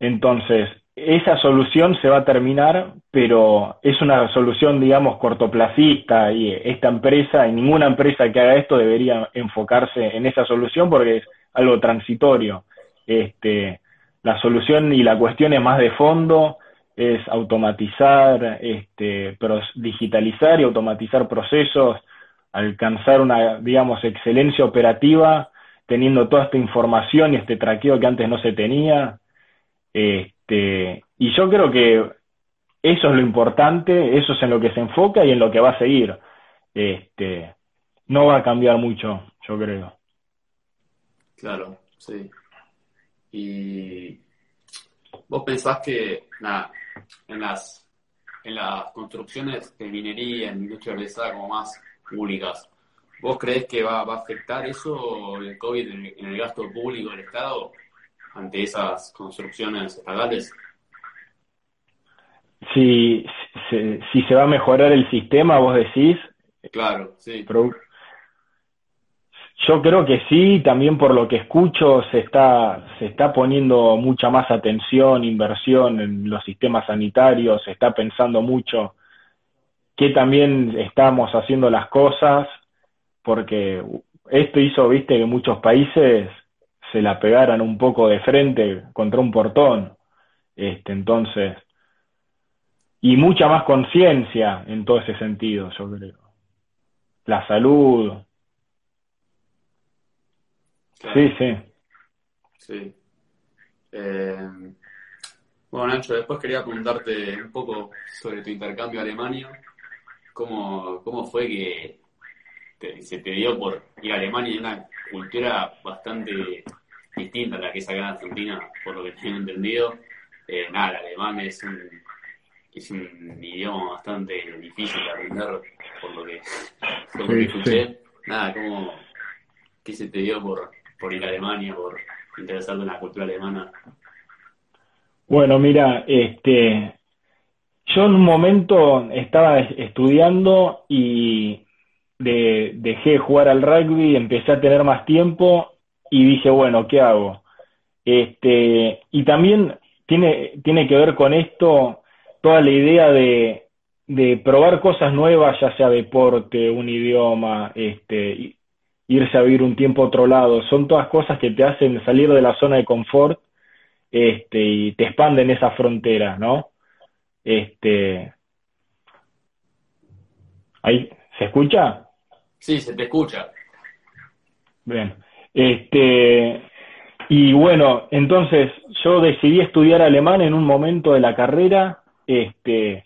entonces, esa solución se va a terminar, pero es una solución, digamos, cortoplacista y esta empresa, y ninguna empresa que haga esto debería enfocarse en esa solución porque es algo transitorio. Este, la solución y la cuestión es más de fondo, es automatizar, este, digitalizar y automatizar procesos, alcanzar una, digamos, excelencia operativa, teniendo toda esta información y este traqueo que antes no se tenía. Este, y yo creo que eso es lo importante, eso es en lo que se enfoca y en lo que va a seguir. Este, no va a cambiar mucho, yo creo. Claro, sí. Y vos pensás que en las en las construcciones de minería, en industria organizada como más públicas, ¿vos crees que va, va a afectar eso el COVID en el gasto público del Estado? ante esas construcciones estatales? Si, si, se va a mejorar el sistema, vos decís. Claro, sí. Yo creo que sí, también por lo que escucho se está, se está poniendo mucha más atención, inversión en los sistemas sanitarios, se está pensando mucho que también estamos haciendo las cosas, porque esto hizo, viste, que muchos países se la pegaran un poco de frente contra un portón. Este, entonces, y mucha más conciencia en todo ese sentido, yo creo. La salud. Sí, sí. Sí. Eh, bueno, Nacho, después quería preguntarte un poco sobre tu intercambio a Alemania. ¿Cómo, cómo fue que se te dio por ir a Alemania y una cultura bastante distinta a la que es acá en Argentina, por lo que tengo entendido. Eh, nada, el alemán es un, es un idioma bastante difícil de aprender, por lo que, por lo que escuché. Nada, ¿cómo, ¿qué se te dio por, por ir a Alemania, por interesarte en la cultura alemana? Bueno, mira, este, yo en un momento estaba estudiando y de, dejé de jugar al rugby, empecé a tener más tiempo y dije, bueno, ¿qué hago? Este, y también tiene, tiene que ver con esto toda la idea de, de probar cosas nuevas, ya sea deporte, un idioma, este, irse a vivir un tiempo a otro lado, son todas cosas que te hacen salir de la zona de confort este, y te expanden esa frontera, ¿no? Este, ahí, ¿se escucha? Sí, se te escucha. Bien. Este, y bueno, entonces yo decidí estudiar alemán en un momento de la carrera, este,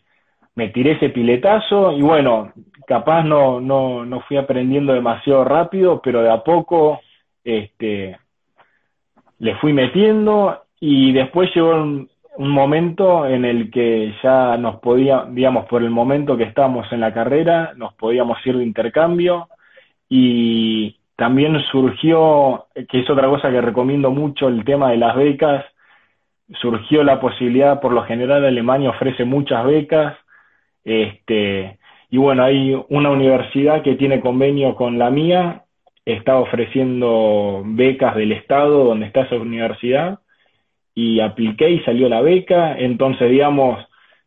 me tiré ese piletazo y bueno, capaz no, no, no fui aprendiendo demasiado rápido, pero de a poco este, le fui metiendo y después llegó un, un momento en el que ya nos podía, digamos, por el momento que estábamos en la carrera, nos podíamos ir de intercambio y también surgió, que es otra cosa que recomiendo mucho, el tema de las becas, surgió la posibilidad, por lo general Alemania ofrece muchas becas, este, y bueno, hay una universidad que tiene convenio con la mía, está ofreciendo becas del Estado donde está esa universidad, y apliqué y salió la beca, entonces digamos,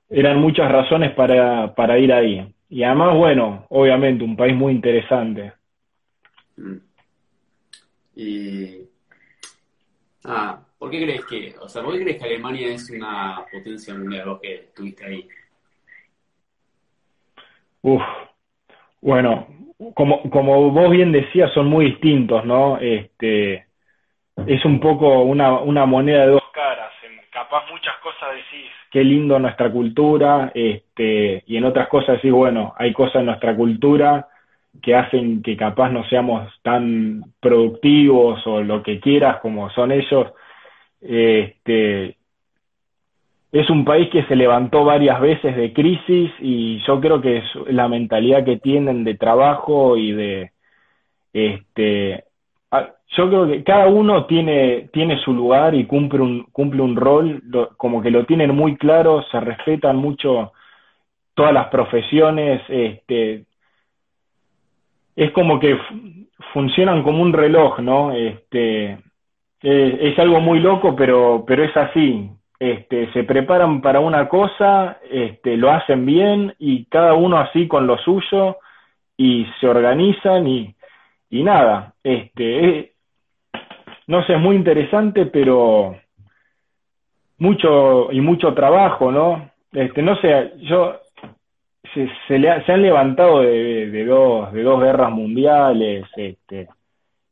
eran muchas razones para, para ir ahí. Y además, bueno, obviamente un país muy interesante. Mm. Y. Ah, ¿por qué crees que, o sea, por qué crees que Alemania es una potencia mundial, que estuviste ahí? Uf, bueno, como, como vos bien decías, son muy distintos, ¿no? Este, es un poco una, una moneda de dos caras. En capaz muchas cosas decís, qué lindo nuestra cultura, este, y en otras cosas decís, bueno, hay cosas en nuestra cultura que hacen que capaz no seamos tan productivos o lo que quieras como son ellos. Este, es un país que se levantó varias veces de crisis y yo creo que es la mentalidad que tienen de trabajo y de este yo creo que cada uno tiene tiene su lugar y cumple un cumple un rol como que lo tienen muy claro se respetan mucho todas las profesiones este es como que funcionan como un reloj, ¿no? Este, es, algo muy loco, pero, pero es así. Este, se preparan para una cosa, este, lo hacen bien y cada uno así con lo suyo y se organizan y, y nada, este, no sé, es muy interesante, pero mucho y mucho trabajo, ¿no? Este, no sé, yo se, se, han levantado de, dos, de dos guerras mundiales, este,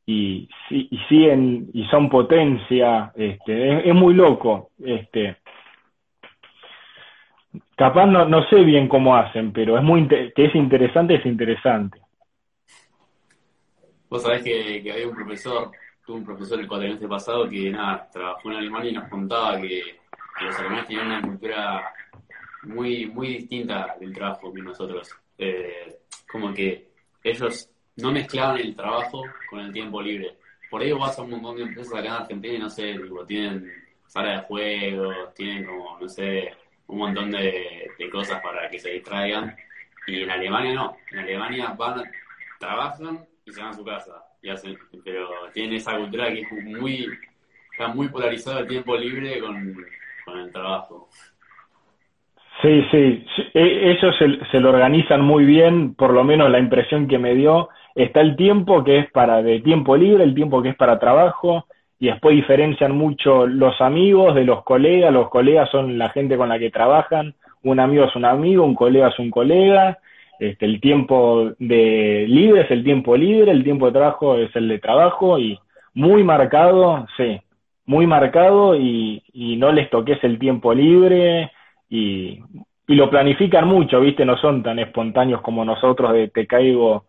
y, y siguen, y son potencia, este, es, muy loco, este. Capaz no, no sé bien cómo hacen, pero es muy que es interesante, es interesante. Vos sabés que, había un profesor, tuve un profesor el cuatrimestre pasado que nada, trabajó en Alemania y nos contaba que, que los alemanes tenían una cultura muy, muy distinta del trabajo que nosotros. Eh, como que ellos no mezclaban el trabajo con el tiempo libre. Por ello vas a un montón de empresas acá en Argentina y no sé, tienen sala de juegos, tienen como, no sé, un montón de, cosas para que se distraigan. Y en Alemania no. En Alemania van, trabajan y se van a su casa. Pero tienen esa cultura que es muy, está muy polarizado el tiempo libre con, con el trabajo. Sí, sí, e, ellos se, se, lo organizan muy bien, por lo menos la impresión que me dio. Está el tiempo que es para de tiempo libre, el tiempo que es para trabajo, y después diferencian mucho los amigos de los colegas. Los colegas son la gente con la que trabajan, un amigo es un amigo, un colega es un colega. Este, el tiempo de libre es el tiempo libre, el tiempo de trabajo es el de trabajo, y muy marcado, sí, muy marcado, y, y no les toques el tiempo libre y, y lo planifican mucho, ¿viste? No son tan espontáneos como nosotros de te caigo,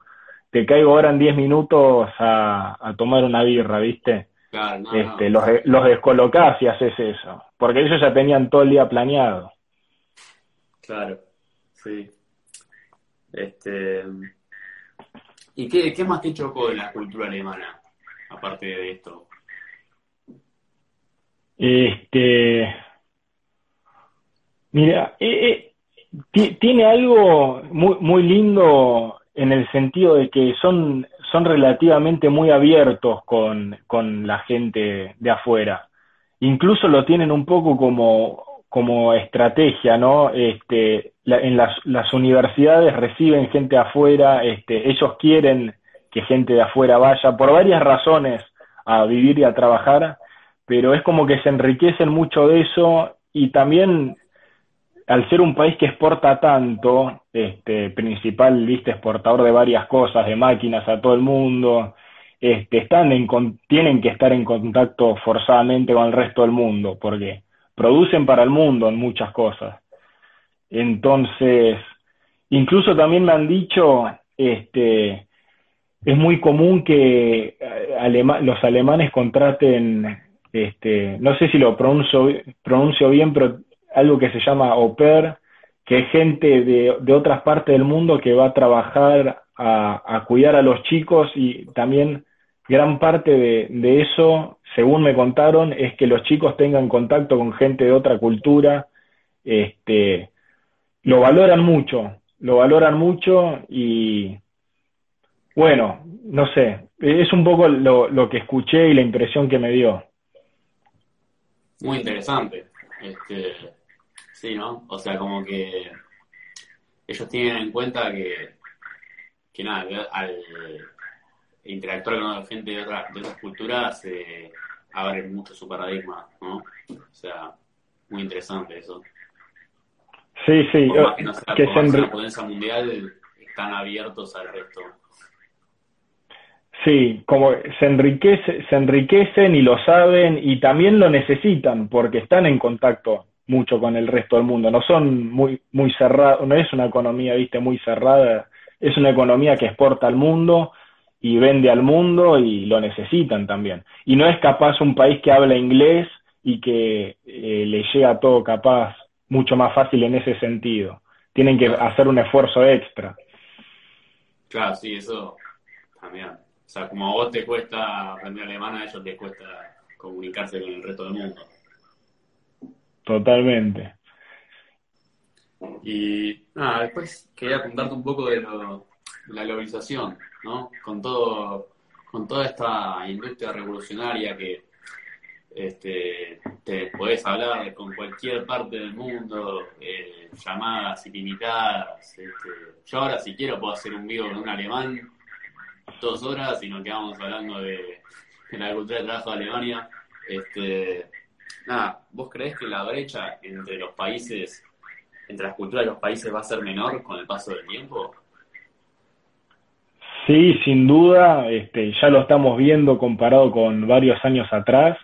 te caigo ahora en 10 minutos a, a, tomar una birra, ¿viste? Claro, este, Los, los descolocás y haces eso, porque ellos ya tenían todo el día planeado. Claro, sí. Este, ¿Y qué, qué más te chocó de la cultura alemana, aparte de esto? Este, Mira, eh, eh, tiene algo muy, muy lindo en el sentido de que son, son relativamente muy abiertos con, con la gente de afuera. Incluso lo tienen un poco como, como estrategia, ¿no? Este, en las, las universidades reciben gente de afuera, este, ellos quieren que gente de afuera vaya por varias razones a vivir y a trabajar, pero es como que se enriquecen mucho de eso y también al ser un país que exporta tanto, este, principal, exportador de varias cosas, de máquinas a todo el mundo, este, están en, tienen que estar en contacto forzadamente con el resto del mundo, porque producen para el mundo en muchas cosas. Entonces, incluso también me han dicho, este, es muy común que eh, los alemanes contraten, este, no sé si lo pronuncio, pronuncio bien, pero algo que se llama au pair, que es gente de, de otras partes del mundo que va a trabajar a, a, cuidar a los chicos y también gran parte de, de, eso, según me contaron, es que los chicos tengan contacto con gente de otra cultura, este, lo valoran mucho, lo valoran mucho y bueno, no sé, es un poco lo, lo que escuché y la impresión que me dio. Muy interesante. Este, Sí, ¿no? O sea, como que ellos tienen en cuenta que, que nada, al interactuar con gente de, otra, de otras culturas eh, abre mucho su paradigma, ¿no? O sea, muy interesante eso. Sí, sí. que no sea, que potencia mundial, están abiertos al resto. Sí, como se, enriquece, se enriquecen y lo saben y también lo necesitan porque están en contacto mucho con el resto del mundo. No son muy, muy cerrados, no es una economía, viste, muy cerrada, es una economía que exporta al mundo y vende al mundo y lo necesitan también. Y no es capaz un país que habla inglés y que eh, le llega todo capaz mucho más fácil en ese sentido. Tienen que hacer un esfuerzo extra. Claro, sí, eso también. O sea, como a vos te cuesta aprender alemán, a ellos les cuesta comunicarse con el resto del mundo. Totalmente. Y nada, después quería contarte un poco de, la globalización, ¿no? Con todo, con toda esta industria revolucionaria que este, te podés hablar con cualquier parte del mundo, eh, llamadas ilimitadas. Este, yo ahora si quiero puedo hacer un vivo con un alemán dos horas y nos quedamos hablando de, de la cultura de trabajo de Alemania. Este, nada, ¿vos crees que la brecha entre los países, entre las culturas de los países va a ser menor con el paso del tiempo? Sí, sin duda, este, ya lo estamos viendo comparado con varios años atrás.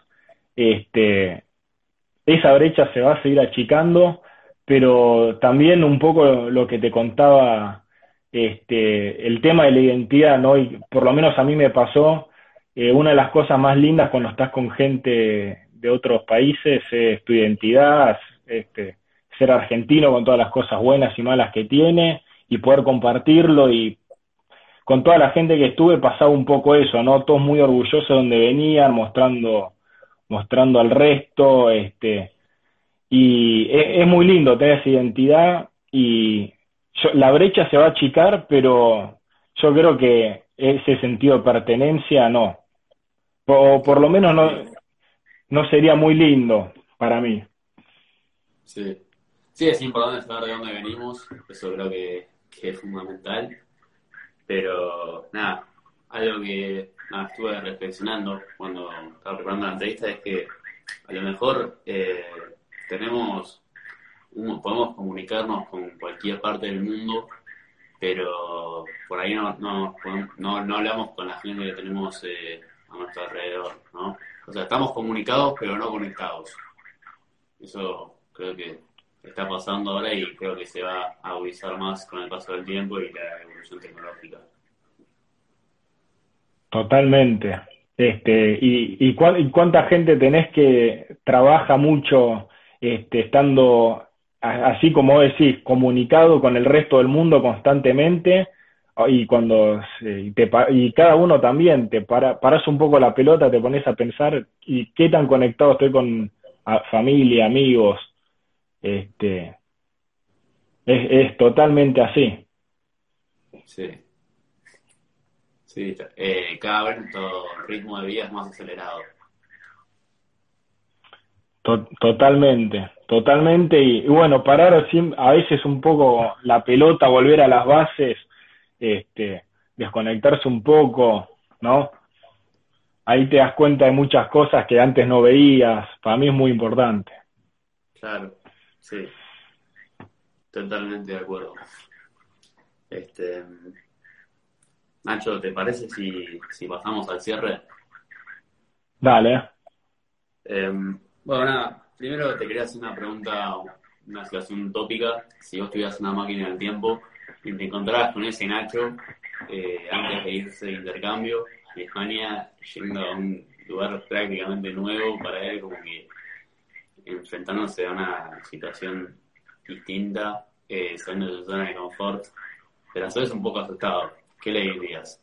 Este, esa brecha se va a seguir achicando, pero también un poco lo que te contaba, este, el tema de la identidad, ¿no? Y por lo menos a mí me pasó, eh, una de las cosas más lindas cuando estás con gente de otros países es tu identidad, este, ser argentino con todas las cosas buenas y malas que tiene y poder compartirlo y con toda la gente que estuve pasaba un poco eso, ¿no? Todos muy orgullosos de donde venían, mostrando, mostrando al resto, este, y es, muy lindo tener esa identidad y la brecha se va a achicar, pero yo creo que ese sentido de pertenencia no. O por lo menos no, no sería muy lindo para mí. Sí, sí es importante saber de dónde venimos, eso creo que, es fundamental, pero nada, algo que estuve reflexionando cuando estaba preparando la entrevista es que a lo mejor eh, tenemos, podemos comunicarnos con cualquier parte del mundo, pero por ahí no, no, no, hablamos con la gente que tenemos eh, a nuestro alrededor, ¿no? O sea, estamos comunicados pero no conectados. Eso creo que está pasando ahora y creo que se va a agudizar más con el paso del tiempo y la evolución tecnológica. Totalmente. Este, y, y, cuánta gente tenés que trabaja mucho este, estando, así como decís, comunicado con el resto del mundo constantemente y cuando y, te, y cada uno también te para, paras un poco la pelota, te pones a pensar y qué tan conectado estoy con familia, amigos, este es, es totalmente así. Sí. Sí, eh, cada vez todo ritmo de vida es más acelerado. totalmente, totalmente. Y, y, bueno, parar a veces un poco la pelota, volver a las bases, este, desconectarse un poco, ¿no? Ahí te das cuenta de muchas cosas que antes no veías. Para mí es muy importante. Claro, sí. Totalmente de acuerdo. Este, Nacho, ¿te parece si, si pasamos al cierre? Dale. Em, bueno, nada, primero te quería hacer una pregunta, una situación utópica. Si vos tuvieras una máquina del tiempo y te encontrabas con ese Nacho eh, antes de irse de intercambio a España, yendo a un lugar prácticamente nuevo para él, como que enfrentándose a una situación distinta, eh, saliendo de su zona de confort, pero a un poco asustado. ¿Qué le dirías?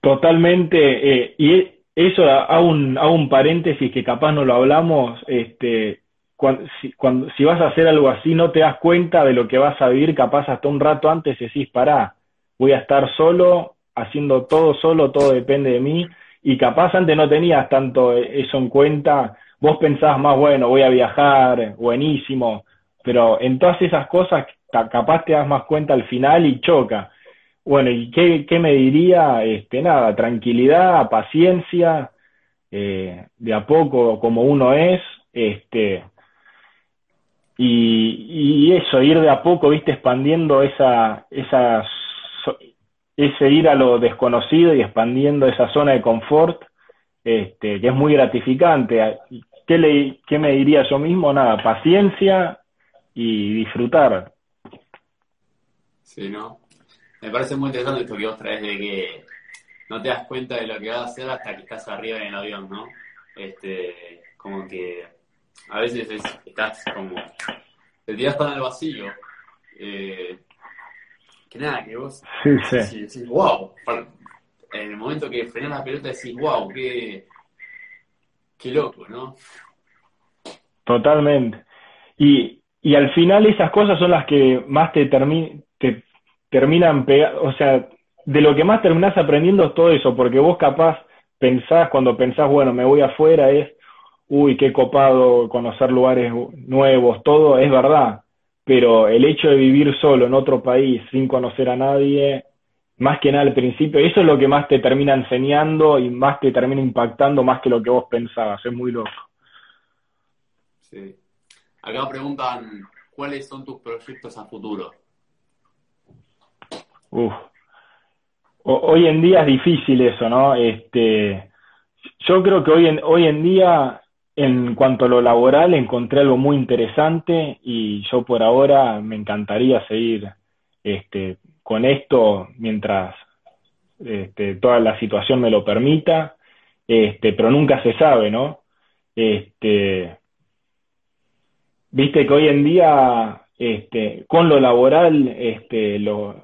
totalmente, eh, y e, eso a un, a un paréntesis que capaz no lo hablamos, este, cuando, si, cuando, si vas a hacer algo así no te das cuenta de lo que vas a vivir, capaz hasta un rato antes decís, pará, voy a estar solo, haciendo todo solo, todo depende de mí, y capaz antes no tenías tanto eso en cuenta, vos pensabas más, bueno, voy a viajar, buenísimo, pero en todas esas cosas capaz te das más cuenta al final y choca. Bueno, ¿y qué, qué me diría? Este, nada, tranquilidad, paciencia, eh, de a poco como uno es, este, y, y, eso, ir de a poco, viste, expandiendo esa, esa ese ir a lo desconocido y expandiendo esa zona de confort, este, que es muy gratificante. ¿Qué, le, ¿Qué me diría yo mismo? Nada, paciencia y disfrutar. Sí, ¿no? Me parece muy interesante esto que vos traes de que no te das cuenta de lo que vas a hacer hasta que estás arriba en el avión, ¿no? Este, como que a veces estás como, te tiras tan al vacío, eh, que nada, que vos sí, sí. wow, en el momento que frenás la pelota decís, wow, qué, qué loco, ¿no? Totalmente. Y, y al final esas cosas son las que más te, te terminan pegando, o sea, de lo que más terminás aprendiendo es todo eso, porque vos capaz pensás, cuando pensás, bueno, me voy afuera, es, uy, qué copado conocer lugares nuevos, todo, es verdad, pero el hecho de vivir solo en otro país sin conocer a nadie, más que nada al principio, eso es lo que más te termina enseñando y más te termina impactando más que lo que vos pensabas, es muy loco. Sí. Acá preguntan, ¿cuáles son tus proyectos a futuro? Uf. hoy en día es difícil eso, ¿no? Este, yo creo que hoy en, hoy en día en cuanto a lo laboral, encontré algo muy interesante y yo por ahora me encantaría seguir este, con esto mientras este, toda la situación me lo permita, este, pero nunca se sabe, ¿no? Este, Viste que hoy en día, este, con lo laboral, este, lo,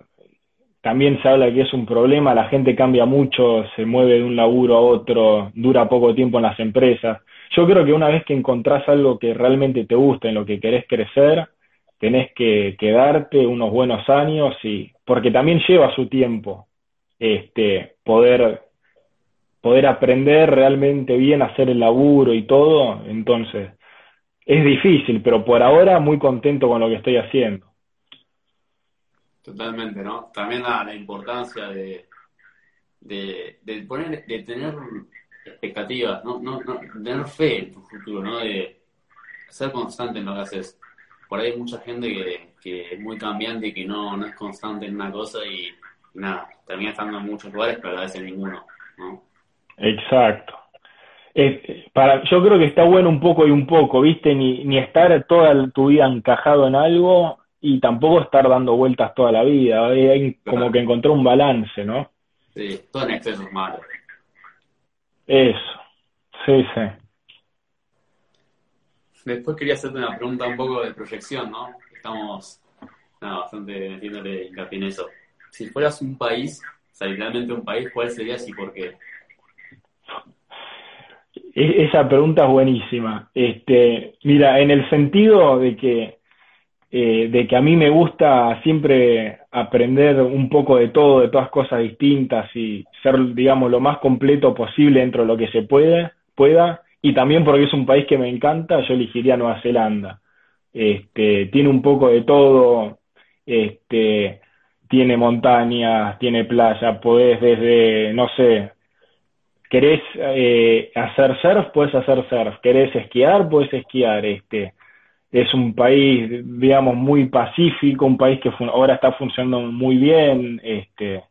también se habla que es un problema, la gente cambia mucho, se mueve de un laburo a otro, dura poco tiempo en las empresas. Yo creo que una vez que encontrás algo que realmente te gusta, en lo que querés crecer, tenés que quedarte unos buenos años y porque también lleva su tiempo este poder poder aprender realmente bien a hacer el laburo y todo, entonces es difícil, pero por ahora muy contento con lo que estoy haciendo. Totalmente, ¿no? También la, importancia de, de, de, poner, de tener expectativas, no, no, tener fe en tu futuro, ¿no? De ser constante en lo que haces. Por ahí hay mucha gente que, que es muy cambiante y que no, no es constante en una cosa y, nada, termina estando en muchos lugares, pero a veces ninguno, ¿no? Exacto. para, yo creo que está bueno un poco y un poco, ¿viste? Ni, ni estar toda tu vida encajado en algo y tampoco estar dando vueltas toda la vida. Hay como que encontrar un balance, ¿no? Sí, todo en exceso es malo. Eso, sí, sí. Después quería hacerte una pregunta un poco de proyección, ¿no? Estamos bastante metiéndole hincapié en eso. Si fueras un país, o sea, literalmente un país, ¿cuál serías y por qué? E-, esa pregunta es buenísima. Este, mira, en el sentido de que eh, de que a mí me gusta siempre aprender un poco de todo, de todas cosas distintas y ser, digamos, lo más completo posible dentro de lo que se puede, pueda, y también porque es un país que me encanta, yo elegiría Nueva Zelanda. Este, tiene un poco de todo, este, tiene montañas, tiene playa, podés desde, no sé, querés eh, hacer surf, puedes hacer surf, querés esquiar, puedes esquiar, este, es un país, digamos, muy pacífico, un país que ahora está funcionando muy bien, este,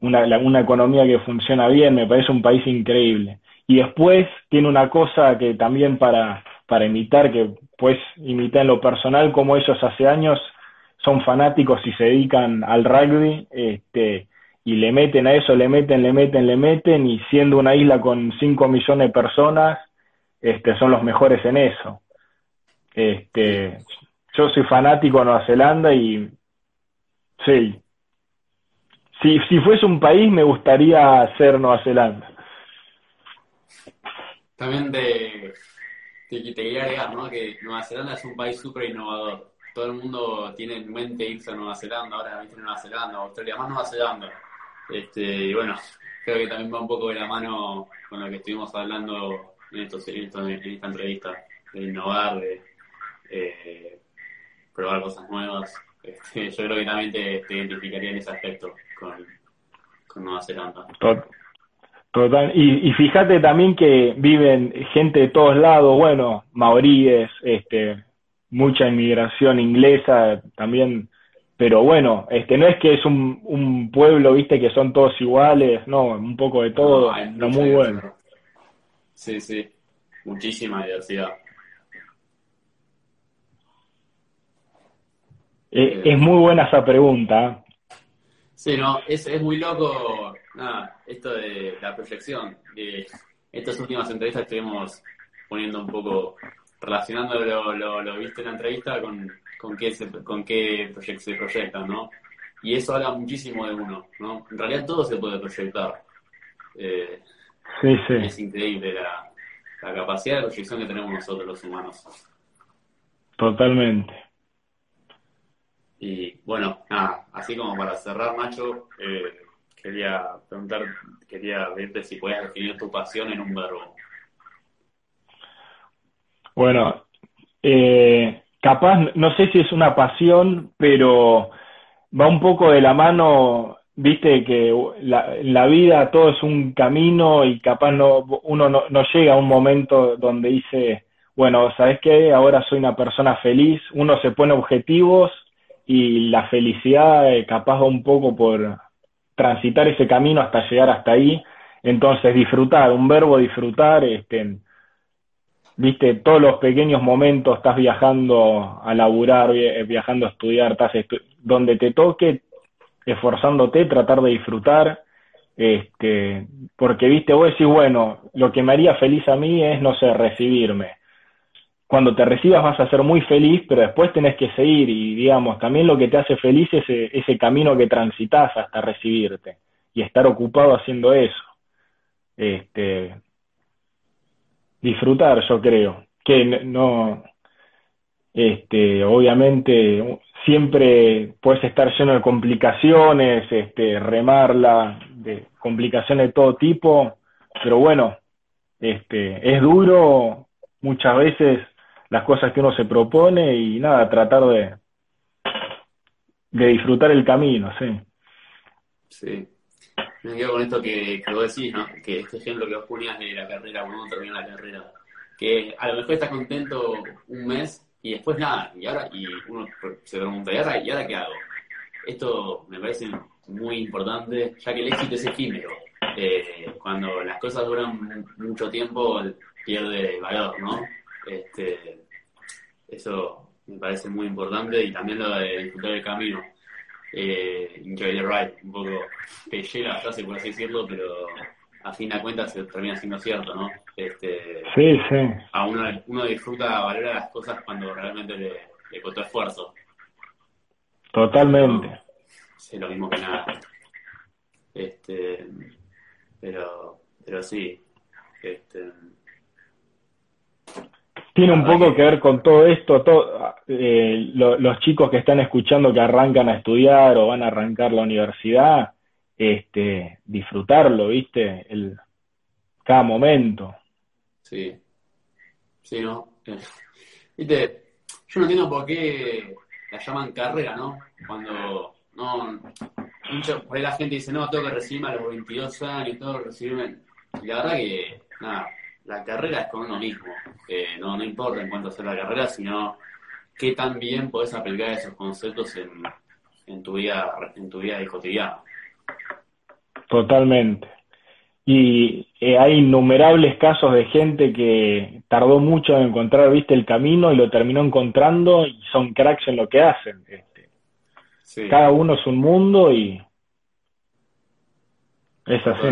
una, una economía que funciona bien, me parece un país increíble. Y después tiene una cosa que también para, para imitar, que pues imitar en lo personal, como ellos hace años son fanáticos y se dedican al rugby, este, y le meten a eso, le meten, le meten, le meten, y siendo una isla con 5 millones de personas, este, son los mejores en eso. Este, yo soy fanático de Nueva Zelanda y sí, si, si fuese un país me gustaría ser Nueva Zelanda. También te, te, quería agregar, ¿no? Que Nueva Zelanda es un país súper innovador. Todo el mundo tiene en mente irse a Nueva Zelanda, ahora viste Nueva Zelanda, Australia, más Nueva Zelanda. Este, y bueno, creo que también va un poco de la mano con lo que estuvimos hablando en, estos, en, esta entrevista, de innovar, de eh, probar cosas nuevas. Este, yo creo que también te, identificaría en ese aspecto con, con Nueva Zelanda. Total. Y, y fíjate también que viven gente de todos lados, bueno, maoríes, este, mucha inmigración inglesa también, pero bueno, este, no es que es un, un pueblo, viste, que son todos iguales, no, un poco de todo, no, muy bueno. Sí, sí, muchísima diversidad. Eh, es muy buena esa pregunta. Sí, no, es, es muy loco nada, esto de la proyección. De estas últimas entrevistas estuvimos poniendo un poco, relacionando lo, lo, lo visto en la entrevista con, con qué, se, con qué se proyecta, ¿no? Y eso habla muchísimo de uno, ¿no? En realidad todo se puede proyectar. Eh, sí, sí. Es increíble la, la capacidad de proyección que tenemos nosotros los humanos. Totalmente. Y bueno, así como para cerrar, Macho, eh, quería preguntar, quería verte si puedes definir tu pasión en un verbo. Bueno, eh, capaz, no sé si es una pasión, pero va un poco de la mano, viste que la, la vida todo es un camino y capaz no, uno no, no llega a un momento donde dice, bueno, ¿sabes qué? Ahora soy una persona feliz, uno se pone objetivos y la felicidad eh, capaz va un poco por transitar ese camino hasta llegar hasta ahí. Entonces, disfrutar, un verbo disfrutar, este, viste, todos los pequeños momentos, estás viajando a laburar, viajando a estudiar, estás donde te toque, esforzándote, tratar de disfrutar, este, porque viste, vos decís, bueno, lo que me haría feliz a mí es, no sé, recibirme cuando te recibas vas a ser muy feliz, pero después tenés que seguir y digamos, también lo que te hace feliz es ese, ese camino que transitas hasta recibirte y estar ocupado haciendo eso. Este, disfrutar, yo creo, que no, este, obviamente siempre puedes estar lleno de complicaciones, este, remarla, de complicaciones de todo tipo, pero bueno, este, es duro muchas veces las cosas que uno se propone y nada, tratar de, de disfrutar el camino, sí. Sí. Me quedo con esto que, que vos decís, ¿no? Que este ejemplo que vos ponías de la carrera, cuando uno termina la carrera, que a lo mejor estás contento un mes y después nada, y ahora, y uno se pregunta, ¿y ahora, ¿y ahora qué hago? Esto me parece muy importante, ya que el éxito es efímero. Eh, cuando las cosas duran mucho tiempo, pierde valor, ¿no? Este, eso me parece muy importante y también lo de disfrutar el camino. Eh, enjoy the ride, un poco pelle la frase por así decirlo, pero a fin de cuentas se termina siendo cierto, ¿no? Este, sí, sí. A uno, uno disfruta, valora las cosas cuando realmente le, le costó esfuerzo. Totalmente. es lo mismo que nada. Este, pero, pero sí. Este, tiene un poco que ver con todo esto, todo, eh, los chicos que están escuchando que arrancan a estudiar o van a arrancar la universidad, este, disfrutarlo, ¿viste? El, cada momento. Sí, sí, ¿no? Viste, yo no entiendo por qué la llaman carrera, ¿no? Cuando, no, mucho, por ahí la gente dice, no, tengo que recibirme a los 22 años, tengo que recibirme, y la verdad que, nada, la carrera es con uno mismo. no, no importa en cuánto hacer la carrera, sino qué tan bien podés aplicar esos conceptos en, en tu vida, en tu vida cotidiana. Totalmente. Y eh, hay innumerables casos de gente que tardó mucho en encontrar, viste, el camino y lo terminó encontrando y son cracks en lo que hacen. Este. Cada uno es un mundo y es así.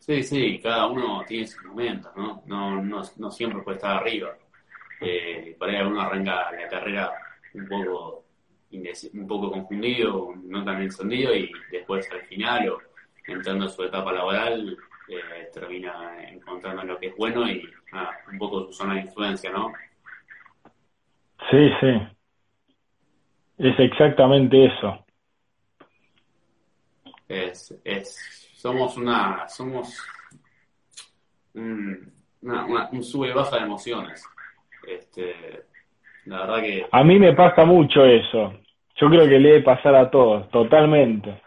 Sí, sí, cada uno tiene sus momentos, ¿no? No, no, no siempre puede estar arriba. Eh, por ahí uno arranca la carrera un poco un poco confundido, no tan encendido y después al final o entrando en su etapa laboral eh, termina encontrando lo que es bueno y un poco su zona de influencia, ¿no? Sí, sí. Es exactamente eso. Es, es, somos una, somos un, un sube y baja de emociones. Este, la verdad que... A mí me pasa mucho eso. Yo creo que le debe pasar a todos, totalmente.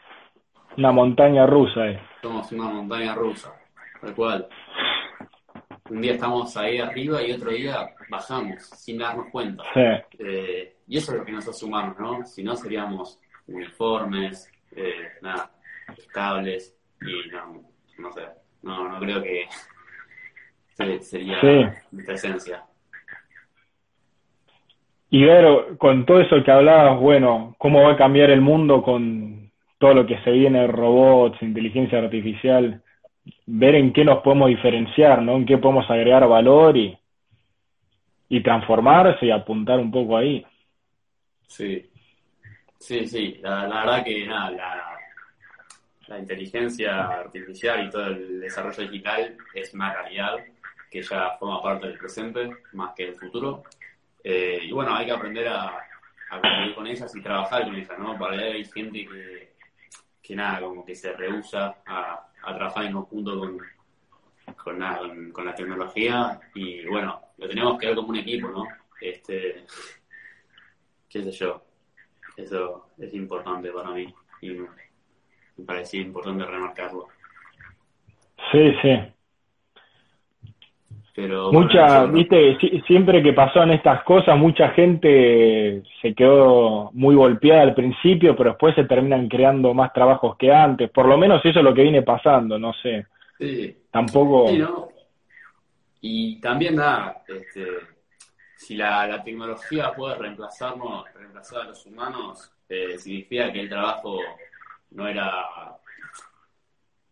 Una montaña rusa es. Somos una montaña rusa, tal cual. Un día estamos ahí arriba y otro día bajamos sin darnos cuenta. Eh, y eso es lo que nos hace humanos, ¿no? Si no seríamos uniformes, eh, nada, estables y no, no sé, no, no creo que sería nuestra esencia. Y ver con todo eso que hablabas, bueno, cómo va a cambiar el mundo con todo lo que se viene, robots, inteligencia artificial, ver en qué nos podemos diferenciar, ¿no? En qué podemos agregar valor y, y transformarse y apuntar un poco ahí. Sí, sí, sí, la, verdad que nada, la, la inteligencia artificial y todo el desarrollo digital es una realidad que ya forma parte del presente más que del futuro eh, y bueno, hay que aprender a, a con ellas y trabajar con ellas, ¿no? Para hay gente que, que nada, como que se rehúsa a, trabajar en conjunto con, con, nada, con, la tecnología y bueno, lo tenemos que ver como un equipo, ¿no? Este, qué sé yo, eso es importante para mí me, parecía importante remarcarlo. Sí, sí. Mucha, viste, siempre que pasaban estas cosas, mucha gente se quedó muy golpeada al principio, pero después se terminan creando más trabajos que antes. Por lo menos eso es lo que viene pasando, no sé. Sí. Tampoco. Y también nada, este, si la, tecnología puede reemplazarnos, reemplazar a los humanos, eh, significa que el trabajo no era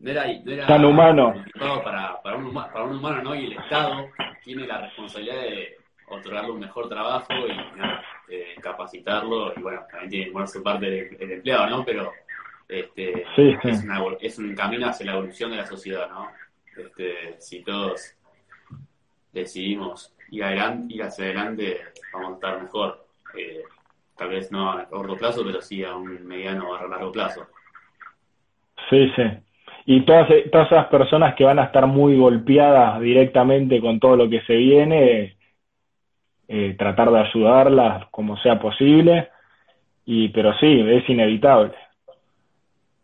no era, tan humano. Para, para, un, para un humano, ¿no? Y el Estado tiene la responsabilidad de otorgarle un mejor trabajo y eh, capacitarlo. Y bueno, también tiene que poner su parte del, empleado, ¿no? Pero este, Es, es, un camino hacia la evolución de la sociedad, ¿no? Este, si todos decidimos ir, adelante, ir hacia adelante, vamos a estar mejor. Eh, tal vez no a corto plazo, pero sí a un mediano o a largo plazo. Sí, sí y todas, todas esas personas que van a estar muy golpeadas directamente con todo lo que se viene, eh, tratar de ayudarlas como sea posible, y pero sí, es inevitable.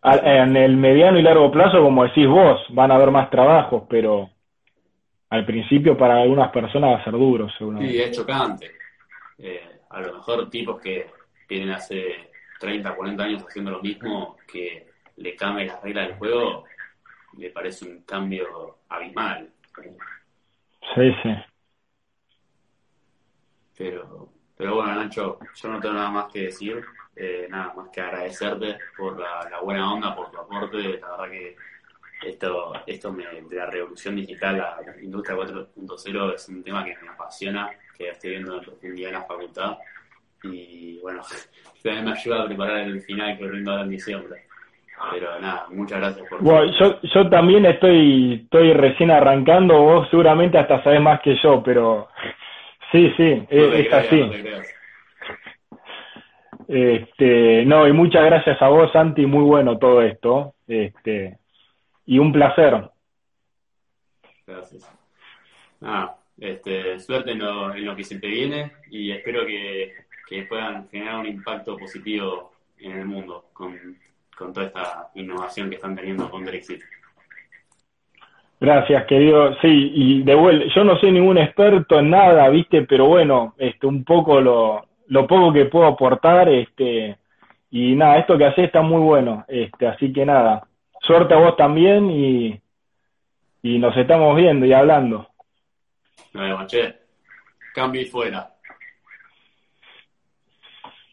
en el mediano y largo plazo, como decís vos, van a haber más trabajos, pero al principio para algunas personas va a ser duro, seguro. Sí, es chocante. Eh, a lo mejor tipos que vienen hace 30, 40 años haciendo lo mismo, que le cambie las reglas del juego, me parece un cambio abismal. Sí, sí. Pero, pero bueno, Nacho, yo no tengo nada más que decir, eh, nada más que agradecerte por la, buena onda, por tu aporte. La verdad que esto, esto me, de la revolución digital, la, la industria 4.0 es un tema que me apasiona, que estoy viendo en profundidad en la facultad. Y bueno, también me ayuda a preparar el final que rindo ahora en diciembre. Pero nada, muchas gracias por... Bueno, yo, yo también estoy, estoy recién arrancando, vos seguramente hasta sabés más que yo, pero sí, sí, es, así. este, no, y muchas gracias a vos, Santi, muy bueno todo esto. Este, y un placer. Gracias. Nada, este, suerte en lo, en lo que se te viene y espero que, que puedan generar un impacto positivo en el mundo con con toda esta innovación que están teniendo con Brexit. Gracias, querido. Sí, y de vuelta, yo no soy ningún experto en nada, ¿viste? Pero bueno, este, un poco lo, lo poco que puedo aportar, este, y nada, esto que haces está muy bueno, este, así que nada, suerte a vos también y, y nos estamos viendo y hablando. Vemos, che. Cambio y fuera.